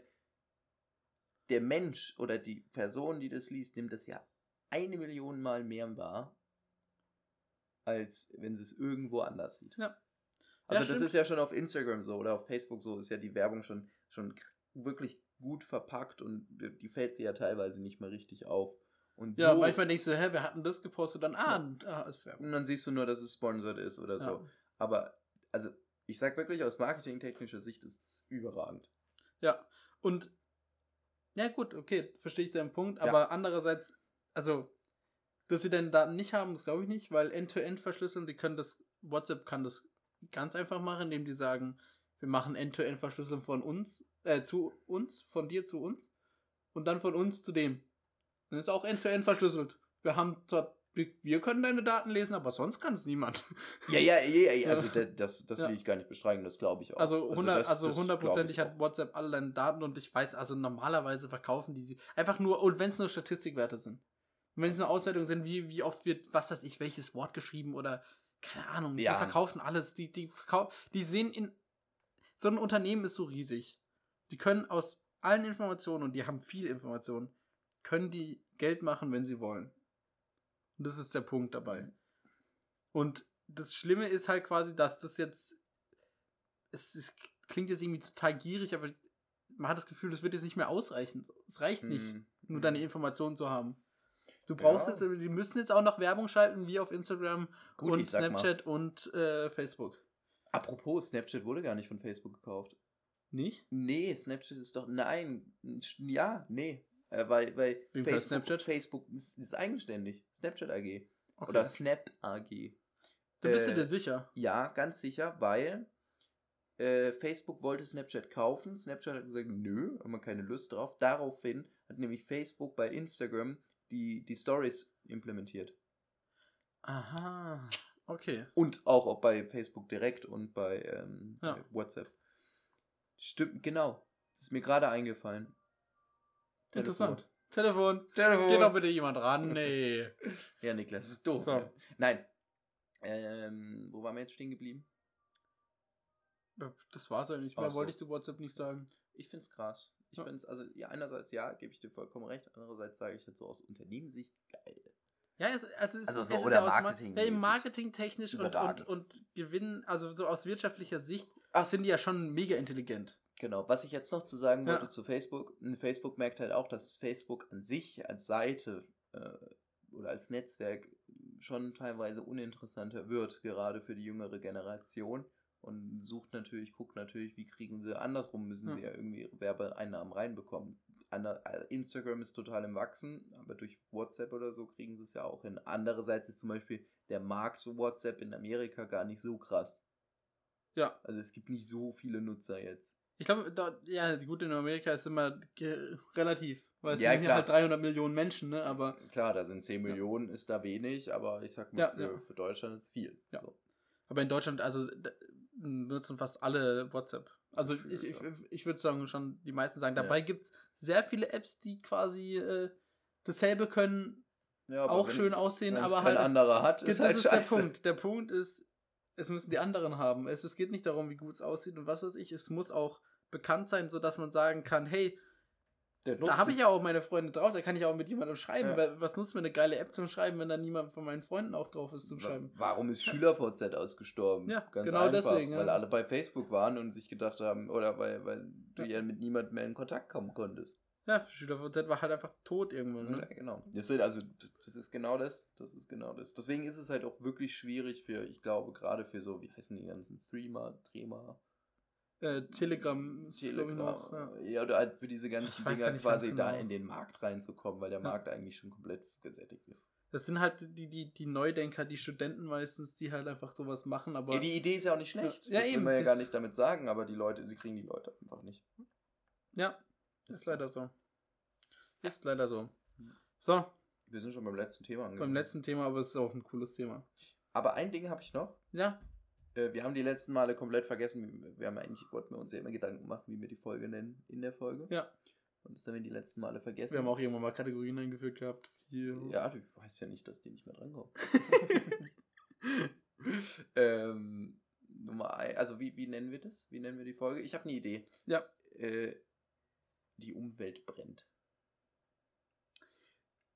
Der Mensch oder die Person, die das liest, nimmt das ja eine Million Mal mehr wahr, als wenn sie es irgendwo anders sieht. Ja. Also Ja, das ist ja schon auf Instagram so oder auf Facebook so, ist ja die Werbung schon, schon wirklich gut verpackt und die fällt sie ja teilweise nicht mehr richtig auf. Und Ja, so, manchmal denkst du, hä, wir hatten das gepostet, dann, ah, ah ist Werbung. und dann siehst du nur, dass es sponsored ist oder so. Ja. Aber, also, ich sag wirklich, aus marketingtechnischer Sicht ist es überragend. Ja, und ja gut, okay, verstehe ich deinen Punkt, Ja. aber andererseits, also, dass sie denn Daten nicht haben, das glaube ich nicht, weil End-to-End verschlüsseln, die können das, WhatsApp kann das ganz einfach machen, indem die sagen, wir machen End-to-End verschlüsseln von uns, äh, zu uns, von dir zu uns und dann von uns zu dem. Dann ist auch End-to-End verschlüsselt. Wir haben zwar, wir, können deine Daten lesen, aber sonst kann es niemand. Ja, ja, ja, ja, also Ja. da- das, das Ja. will ich gar nicht bestreiten, das glaube ich auch. Also, 100, das- also das hundertprozentig glaub ich hat WhatsApp alle deine Daten und ich weiß, also normalerweise verkaufen die sie einfach nur, und wenn es nur Statistikwerte sind. Und wenn es nur Auswertungen sind, wie, wie oft wird, was weiß ich, welches Wort geschrieben oder keine Ahnung, Ja. die verkaufen alles. Die, die, verkau die sehen in. So ein Unternehmen ist so riesig. Die können aus allen Informationen, und die haben viel Informationen, können die Geld machen, wenn sie wollen. Und das ist der Punkt dabei. Und das Schlimme ist halt quasi, dass das jetzt. Es, es klingt jetzt irgendwie total gierig, aber man hat das Gefühl, das wird jetzt nicht mehr ausreichen. Es reicht nicht, Hm. nur deine Informationen zu haben. Du brauchst Ja. jetzt, sie müssen jetzt auch noch Werbung schalten, wie auf Instagram Gut, und. Snapchat und äh, Facebook. Apropos, Snapchat wurde gar nicht von Facebook gekauft. Nicht? Nee, Snapchat ist doch. Nein. Ja, nee. Äh, weil weil Wem Facebook, Snapchat? Facebook ist, ist eigenständig. Snapchat AG. Okay. Oder Snap AG. da bist du äh, dir sicher. Ja, ganz sicher, weil äh, Facebook wollte Snapchat kaufen. Snapchat hat gesagt, nö, haben wir keine Lust drauf. Daraufhin hat nämlich Facebook bei Instagram die, die Stories implementiert. Aha. Okay. Und auch, auch bei Facebook direkt und bei, ähm, Ja. bei WhatsApp. Stimmt, genau. Das ist mir gerade eingefallen. Interessant. Telefon. Telefon. Geht doch bitte jemand ran. Nee. Ja, Niklas, das ist doof. So. Ja. Nein. Ähm, wo waren wir jetzt stehen geblieben? Das war's eigentlich. Mehr so. wollte ich zu WhatsApp nicht sagen. Ich find's krass. Ich Ja. find's, also, ja, einerseits ja, gebe ich dir vollkommen recht. Andererseits sage ich jetzt so aus Unternehmenssicht, geil. Ja, es, also es, Also so es ist oder ja aus Marketing technisch und, und, Überragend. und Gewinn, also so aus wirtschaftlicher Sicht, Ach. sind die ja schon mega intelligent. Genau, was ich jetzt noch zu sagen Ja. wollte zu Facebook, Facebook merkt halt auch, dass Facebook an sich als Seite äh, oder als Netzwerk schon teilweise uninteressanter wird, gerade für die jüngere Generation und sucht natürlich, guckt natürlich, wie kriegen sie, andersrum müssen Ja. sie ja irgendwie Werbeeinnahmen reinbekommen. Äh, Instagram ist total im Wachsen, aber durch WhatsApp oder so kriegen sie es ja auch hin. Andererseits ist zum Beispiel der Markt WhatsApp in Amerika gar nicht so krass. Ja. Also es gibt nicht so viele Nutzer jetzt. Ich glaube, ja, gut, in Amerika ist immer relativ, weil es Ja, sind ja halt 300 Millionen Menschen, ne, aber Klar, da sind 10 Millionen, ist da wenig, aber ich sag mal, Ja, für, ja. für Deutschland ist viel. Ja. So. Aber in Deutschland, also nutzen fast alle WhatsApp. Also Ich ich, ich, würde sagen, schon die meisten sagen. Ja. Dabei gibt es sehr viele Apps, die quasi äh, dasselbe können, Ja, auch wenn- schön aussehen, aber halt. anderer hat, das ist halt ist scheiße. der Punkt. Der Punkt ist, es müssen die anderen haben. Es, es geht nicht darum, wie gut es aussieht und was weiß ich. Es muss auch bekannt sein, sodass man sagen kann, hey, da habe ich ja auch meine Freunde drauf, da kann ich auch mit jemandem schreiben. Ja. Was nutzt mir eine geile App zum Schreiben, wenn da niemand von meinen Freunden auch drauf ist zum Schreiben? Warum ist SchülerVZ ausgestorben? Ja, Ganz genau einfach, deswegen, ja. Weil alle bei Facebook waren und sich gedacht haben, oder weil, weil du Ja. ja mit niemandem mehr in Kontakt kommen konntest. Ja, SchülerVZ war halt einfach tot irgendwann. Ja, Ne? genau. Das sind, also, das, ist genau das. Das ist genau das. Deswegen ist es halt auch wirklich schwierig für, ich glaube, gerade für so, wie heißen die ganzen Threema, Trema, Äh, Telegram ist, Telegram, noch. Ja. ja. oder halt für diese ganzen Ich Dinger nicht quasi da genau. in den Markt reinzukommen, weil der Ja. Markt eigentlich schon komplett gesättigt ist. Das sind halt die, die, die Neudenker, die Studenten meistens, die halt einfach sowas machen, aber. Ja, die Idee ist ja auch nicht schlecht. Ja, das eben, will man ja gar nicht damit sagen, aber die Leute, sie kriegen die Leute einfach nicht. ja, ist leider so. Ist leider so. So, Wir sind schon beim letzten Thema beim angekommen. letzten Thema, aber es ist auch ein cooles Thema. Aber ein Ding habe ich noch. Ja, wir haben die letzten Male komplett vergessen. Wir- haben eigentlich, wollten wir uns ja immer Gedanken machen, wie wir die Folge nennen in der Folge. ja. Und das haben wir die letzten Male vergessen. Wir haben auch irgendwann mal Kategorien eingeführt gehabt. Hier. Ja, du weißt ja nicht, dass die nicht mehr drankommen. ähm, Nummer ein, also wie, wie nennen wir das? Wie nennen wir die Folge? Ich habe eine Idee. Ja. Äh, die Umwelt brennt.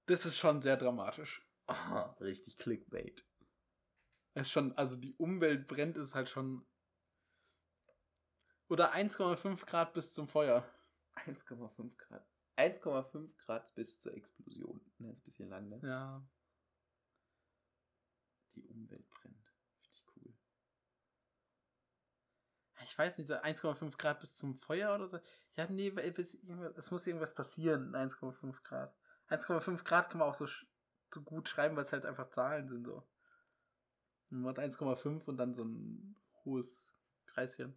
Das ist schon sehr dramatisch. Aha, richtig Clickbait. Es ist schon, also die Umwelt brennt, ist halt schon. Oder 1,5 Grad bis zum Feuer. 1,5 Grad. 1,5 Grad bis zur Explosion. Ne, ist ein bisschen lang, ne? Ja. Die Umwelt brennt. Finde ich cool. ich weiß nicht, so 1,5 Grad bis zum Feuer oder so. Ja, nee, es muss irgendwas passieren, 1,5 Grad. 1,5 Grad kann man auch so, so gut schreiben, weil es halt einfach Zahlen sind, so. Man hat 1,5 und dann so ein hohes Kreischen.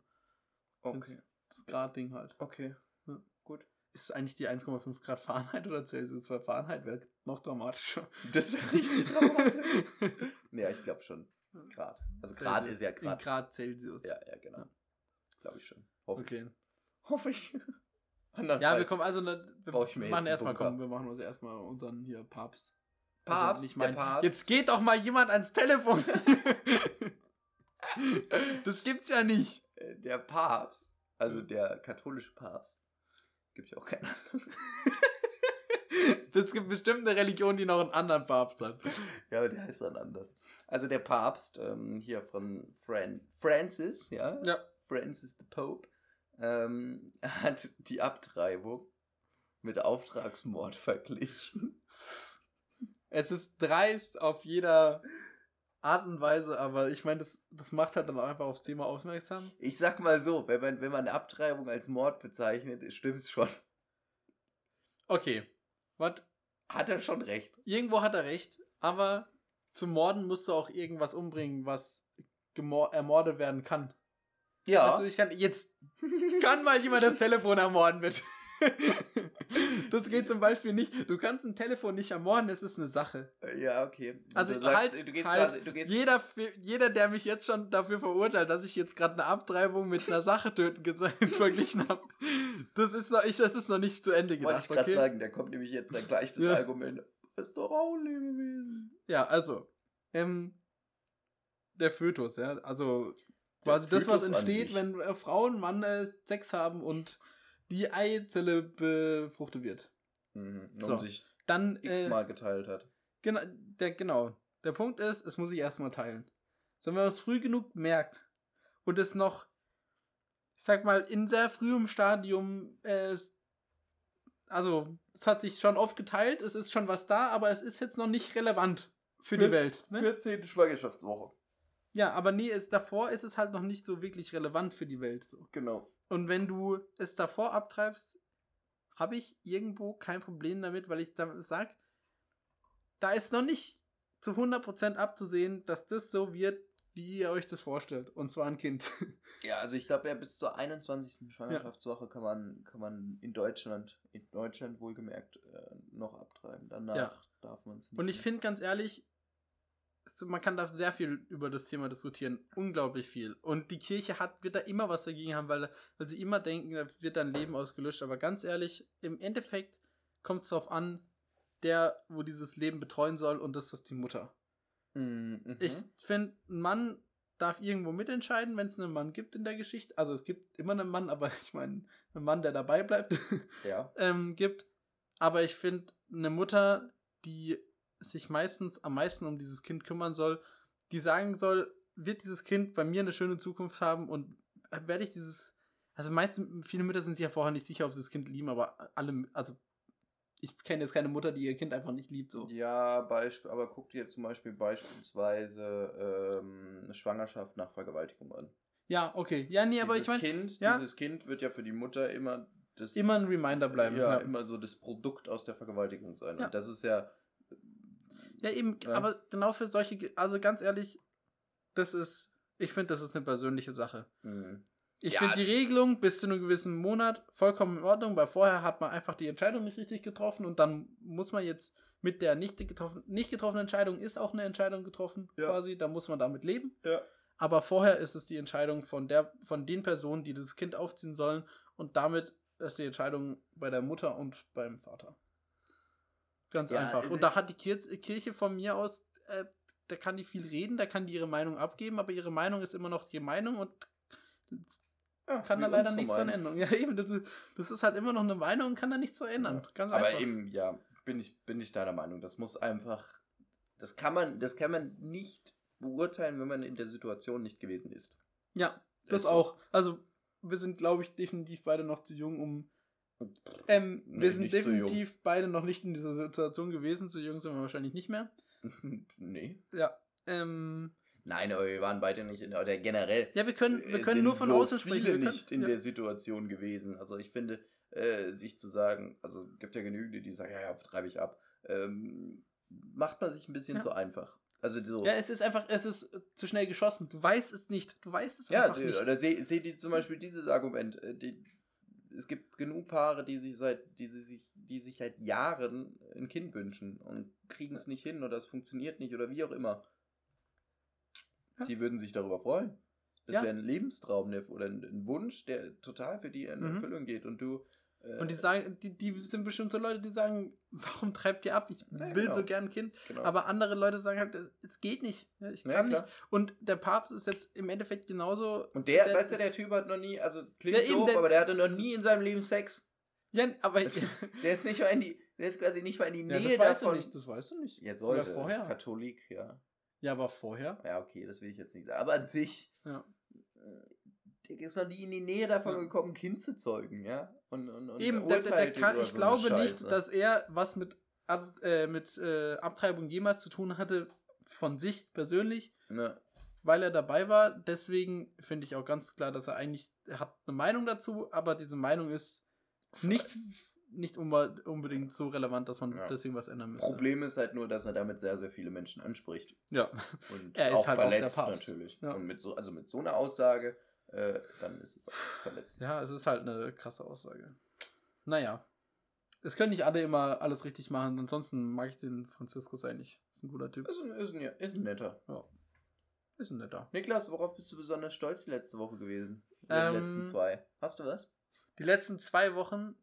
Okay. Das, das Grad-Ding halt. Okay. Ja. Gut. Ist eigentlich die 1,5 Grad Fahrenheit oder Celsius? Weil Fahrenheit wäre noch dramatischer. Das wäre richtig dramatisch. ja, ich glaube schon. Grad. Also Grad Celsius. ist ja Grad. In Grad Celsius. Ja, ja, genau. Ja. Glaube ich schon. Hoffe Okay. ich. Hoffe ich. Ja, wir kommen also, ne, wir Brauch ich mir machen erstmal, komm, wir machen uns erstmal unseren hier Papst. Papst, Also nicht mein, der Papst. Jetzt geht doch mal jemand ans Telefon. das gibt's ja nicht. Der Papst, also der katholische Papst, gibt ja auch keinen anderen. Es gibt bestimmt eine Religion, die noch einen anderen Papst hat. Ja, aber der heißt dann anders. Also der Papst, ähm, hier von Fran Francis, ja, Ja. Francis the Pope, ähm, hat die Abtreibung mit Auftragsmord verglichen. Es ist dreist auf jeder Art und Weise, aber ich meine, das, das macht halt dann auch einfach aufs Thema aufmerksam. Ich sag mal so, wenn man, wenn man eine Abtreibung als Mord bezeichnet, stimmt's schon. Okay. Was? Hat er schon recht. Irgendwo hat er recht, aber zum Morden musst du auch irgendwas umbringen, was ermordet werden kann. Ja. Also ich kann jetzt kann mal jemand das Telefon ermorden bitte. Das geht zum Beispiel nicht. Du kannst ein Telefon nicht ermorden, es ist eine Sache. ja, okay. Also du sagst, halt, du gehst halt quasi, du gehst jeder, jeder, der mich jetzt schon dafür verurteilt, dass ich jetzt gerade eine Abtreibung mit einer Sache töten verglichen habe, das ist noch, ich, das ist noch nicht zu Ende wollte ich gedacht, gerade okay? sagen, da kommt nämlich jetzt dann gleich das Ja. Argument. Ist doch auch ein Lebewesen. Ja, also, ähm, der Fötus, ja, also quasi das, was entsteht, wenn äh, Frauen und Mann äh, Sex haben und die Eizelle befruchtet wird. Mhm. Und So. sich Dann, äh, x-mal geteilt hat. genau, der, genau, der Punkt ist, es muss sich erstmal teilen. So, wenn man es früh genug merkt und es noch, ich sag mal, in sehr frühem Stadium, äh, also, es hat sich schon oft geteilt, es ist schon was da, aber es ist jetzt noch nicht relevant für die Welt. Ne? 14. Schwangerschaftswoche. Ja, aber nee, es, davor ist es halt noch nicht so wirklich relevant für die Welt. So. Genau. Und wenn du es davor abtreibst, habe ich irgendwo kein Problem damit, weil ich dann sag, da ist noch nicht zu 100% abzusehen, dass das so wird, wie ihr euch das vorstellt. Und zwar ein Kind. Ja, also ich glaube ja bis zur 21. Schwangerschaftswoche kann man kann man in Deutschland in Deutschland wohlgemerkt äh, noch abtreiben. Danach Ja. darf man es nicht. Und ich finde ganz ehrlich, man kann da sehr viel über das Thema diskutieren. Unglaublich viel. Und die Kirche hat, wird da immer was dagegen haben, weil, weil sie immer denken, da wird dann Leben ausgelöscht. Aber ganz ehrlich, im Endeffekt kommt es darauf an, der, wo dieses Leben betreuen soll, und das ist die Mutter. Mhm. Ich finde, ein Mann darf irgendwo mitentscheiden, wenn es einen Mann gibt in der Geschichte. Also es gibt immer einen Mann, aber ich meine, einen Mann, der dabei bleibt, ja. ähm, gibt. Aber ich finde, eine Mutter, die sich meistens am meisten um dieses Kind kümmern soll, die sagen soll, wird dieses Kind bei mir eine schöne Zukunft haben und werde ich dieses, also meistens, viele Mütter sind sich ja vorher nicht sicher, ob sie das Kind lieben, aber alle, also ich kenne jetzt keine Mutter, die ihr Kind einfach nicht liebt, so. Ja, Beispiel, aber guck dir zum Beispiel beispielsweise ähm, eine Schwangerschaft nach Vergewaltigung an. Ja, okay. Ja, nee, aber dieses ich meine, Kind, ja. dieses Kind wird ja für die Mutter immer das immer ein Reminder bleiben. ja, Ja, immer so das Produkt aus der Vergewaltigung sein. Ja. Und das ist ja ja eben, Ja. aber genau für solche, also ganz ehrlich, das ist, ich finde, das ist eine persönliche Sache. mh, Ich Ja. finde die Regelung bis zu einem gewissen Monat vollkommen in Ordnung, weil vorher hat man einfach die Entscheidung nicht richtig getroffen und dann muss man jetzt mit der nicht getroffen, nicht getroffenen Entscheidung ist auch eine Entscheidung getroffen, Ja. quasi, da muss man damit leben. ja. Aber vorher ist es die Entscheidung von der, von den Personen, die das Kind aufziehen sollen und damit ist die Entscheidung bei der Mutter und beim Vater. Ganz Ja, einfach. Und da hat die Kir- Kirche von mir aus, äh, da kann die viel reden, da kann die ihre Meinung abgeben, aber ihre Meinung ist immer noch die Meinung und Ja, kann wie da leider nichts dran ändern. Ja, eben, das ist, das ist halt immer noch eine Meinung und kann da nichts so ändern. Ganz Aber einfach. eben, ja, bin ich, bin ich deiner Meinung. Das muss einfach, das kann man, das kann man nicht beurteilen, wenn man in der Situation nicht gewesen ist. Ja, das so. auch. Also, wir sind, glaube ich, definitiv beide noch zu jung, um. Ähm, Nee, wir sind so definitiv beide noch nicht in dieser Situation gewesen. Zu jung sind wir wahrscheinlich nicht mehr. nee. Ja. Ähm, Nein, aber wir waren beide nicht in der, oder generell. Ja, wir können, wir äh, können nur von so außen sprechen. viele wir können, nicht in ja. der Situation gewesen. Also ich finde, äh, sich zu sagen, also gibt ja genügend, die sagen, ja, ja, treibe ich ab. Ähm, macht man sich ein bisschen Ja. zu einfach. Also so. Ja, es ist einfach, es ist zu schnell geschossen. Du weißt es nicht. Du weißt es Ja, einfach die, nicht. oder sehe seh die zum Beispiel dieses Argument. äh, Die, es gibt genug Paare, die sich seit, die sich, die sich seit Jahren ein Kind wünschen und kriegen es nicht hin oder es funktioniert nicht oder wie auch immer. Ja. Die würden sich darüber freuen. Das Ja. wäre ein Lebenstraum der, oder ein, Wunsch, der total für die in Mhm. Erfüllung geht. Und du. Äh, Und die sagen, die, die sind bestimmt so Leute, die sagen, warum treibt ihr ab? Ich Ja, will genau. so gern ein Kind. genau. Aber andere Leute sagen halt, es- geht nicht. Ja, Ich Ja, kann klar. nicht. Und der Papst ist jetzt im Endeffekt genauso. Und der, der- weißt du, der Typ hat noch nie, also klingt Ja, eben, doof, der- aber der hatte noch nie in seinem Leben Sex. Ja, aber ich, Der ist nicht mal in die, der ist quasi nicht mal in die ja, Nähe das weißt davon. du nicht. Das weißt du nicht. Jetzt Oder sollte. vorher. Katholik, ja. Ja, aber vorher. Ja, okay, das will ich jetzt nicht sagen. Aber an sich, Ja. Ist noch nie in die Nähe davon Ja. gekommen, ein Kind zu zeugen, ja? Und, und, und Eben, der, der, kann, ich so glaube nicht, dass er was mit, Ab, äh, mit äh, Abtreibung jemals zu tun hatte, von sich persönlich, Ne, weil er dabei war. Deswegen finde ich auch ganz klar, dass er eigentlich, er hat eine Meinung dazu, aber diese Meinung ist nicht, nicht unbe- unbedingt so relevant, dass man Ja. deswegen was ändern müsste. Problem ist halt nur, dass er damit sehr, sehr viele Menschen anspricht. Ja. Und Er ist auch halt auch verletzt Papst. natürlich. Ja. Und mit so, also mit so einer Aussage, äh, dann ist es auch verletzt. ja, es ist halt eine krasse Aussage. Naja. Es können nicht alle immer alles richtig machen, ansonsten mag ich den Franziskus eigentlich. Ist ein guter Typ. Ist ein, ist ein, ist ein netter. Ja. Ist ein netter. Niklas, worauf bist du besonders stolz die letzte Woche gewesen? Die Ähm, letzten zwei. Hast du was? Die letzten zwei Wochen,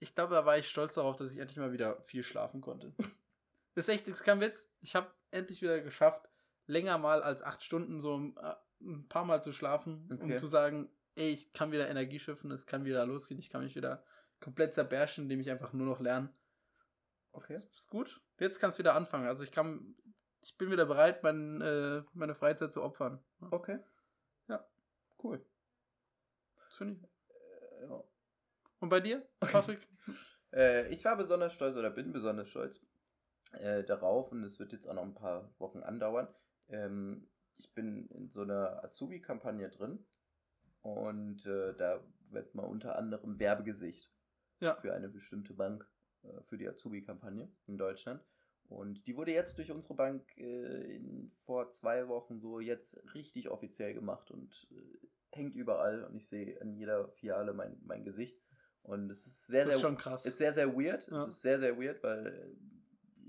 ich glaube, da war ich stolz darauf, dass ich endlich mal wieder viel schlafen konnte. Das ist echt, das ist kein Witz. Ich habe endlich wieder geschafft, länger mal als acht Stunden so äh, ein paar Mal zu schlafen, Okay. um zu sagen, ey, ich kann wieder Energie schöpfen, es kann wieder losgehen, ich kann mich wieder komplett zerbärschen, indem ich einfach nur noch lerne. Okay. Das ist gut. Jetzt kannst du wieder anfangen. Also ich kann, ich bin wieder bereit, mein, äh, meine Freizeit zu opfern. Okay. Ja. Cool. Finde. Äh, ja. Und bei dir, Patrick? Äh, ich war besonders stolz oder bin besonders stolz äh, darauf und es wird jetzt auch noch ein paar Wochen andauern. Ähm, ich bin in so einer Azubi-Kampagne drin und äh, da wird mal unter anderem Werbegesicht Ja. für eine bestimmte Bank äh, für die Azubi-Kampagne in Deutschland. Und die wurde jetzt durch unsere Bank äh, in, vor zwei Wochen so jetzt richtig offiziell gemacht und äh, hängt überall und ich sehe an jeder Filiale mein, mein Gesicht. Und es ist sehr, Das ist sehr schon krass. ist sehr, sehr weird. Ja. Es ist sehr, sehr weird, weil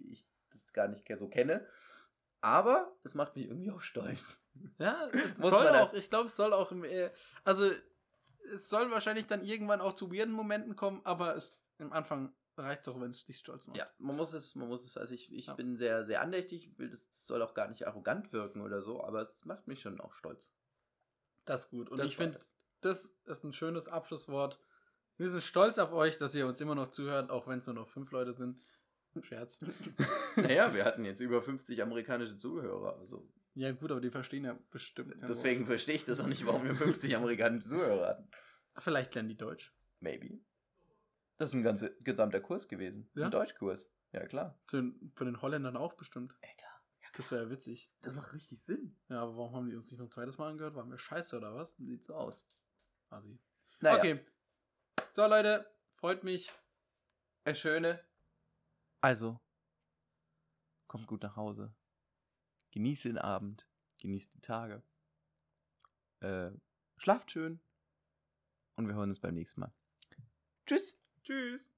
ich das gar nicht so kenne. Aber es macht mich irgendwie auch stolz. Ja, Muss soll auch, ich glaube, es soll auch, im, äh, also es soll wahrscheinlich dann irgendwann auch zu weirden Momenten kommen, aber es im Anfang reicht es auch, wenn es dich stolz macht. Ja, man muss es, man muss es, also ich, ich Ja. bin sehr, sehr andächtig, will das, das soll auch gar nicht arrogant wirken oder so, aber es macht mich schon auch stolz. Das ist gut. Und Das ich finde, das ist ein schönes Abschlusswort. Wir sind stolz auf euch, dass ihr uns immer noch zuhört, auch wenn es nur noch fünf Leute sind. Scherz. naja, wir hatten jetzt über 50 amerikanische Zuhörer, also ja, gut, aber die verstehen ja bestimmt. deswegen verstehe ich das auch nicht, warum wir 50 amerikanische Zuhörer hatten. Wort. Vielleicht lernen die Deutsch. Maybe. Das ist ein ganzer gesamter Kurs gewesen. Ja? Ein Deutschkurs. Ja, klar. Von den Holländern auch bestimmt. Ey, klar. Das wäre ja witzig. Das macht richtig Sinn. Ja, aber warum haben die uns nicht noch ein zweites Mal angehört? Waren wir scheiße oder was? Sieht so aus. Asi. Naja. Okay. So, Leute, freut mich. Eine schöne. Also, kommt gut nach Hause. Genießt den Abend. Genießt die Tage. Äh, schlaft schön. Und wir hören uns beim nächsten Mal. Tschüss. Tschüss.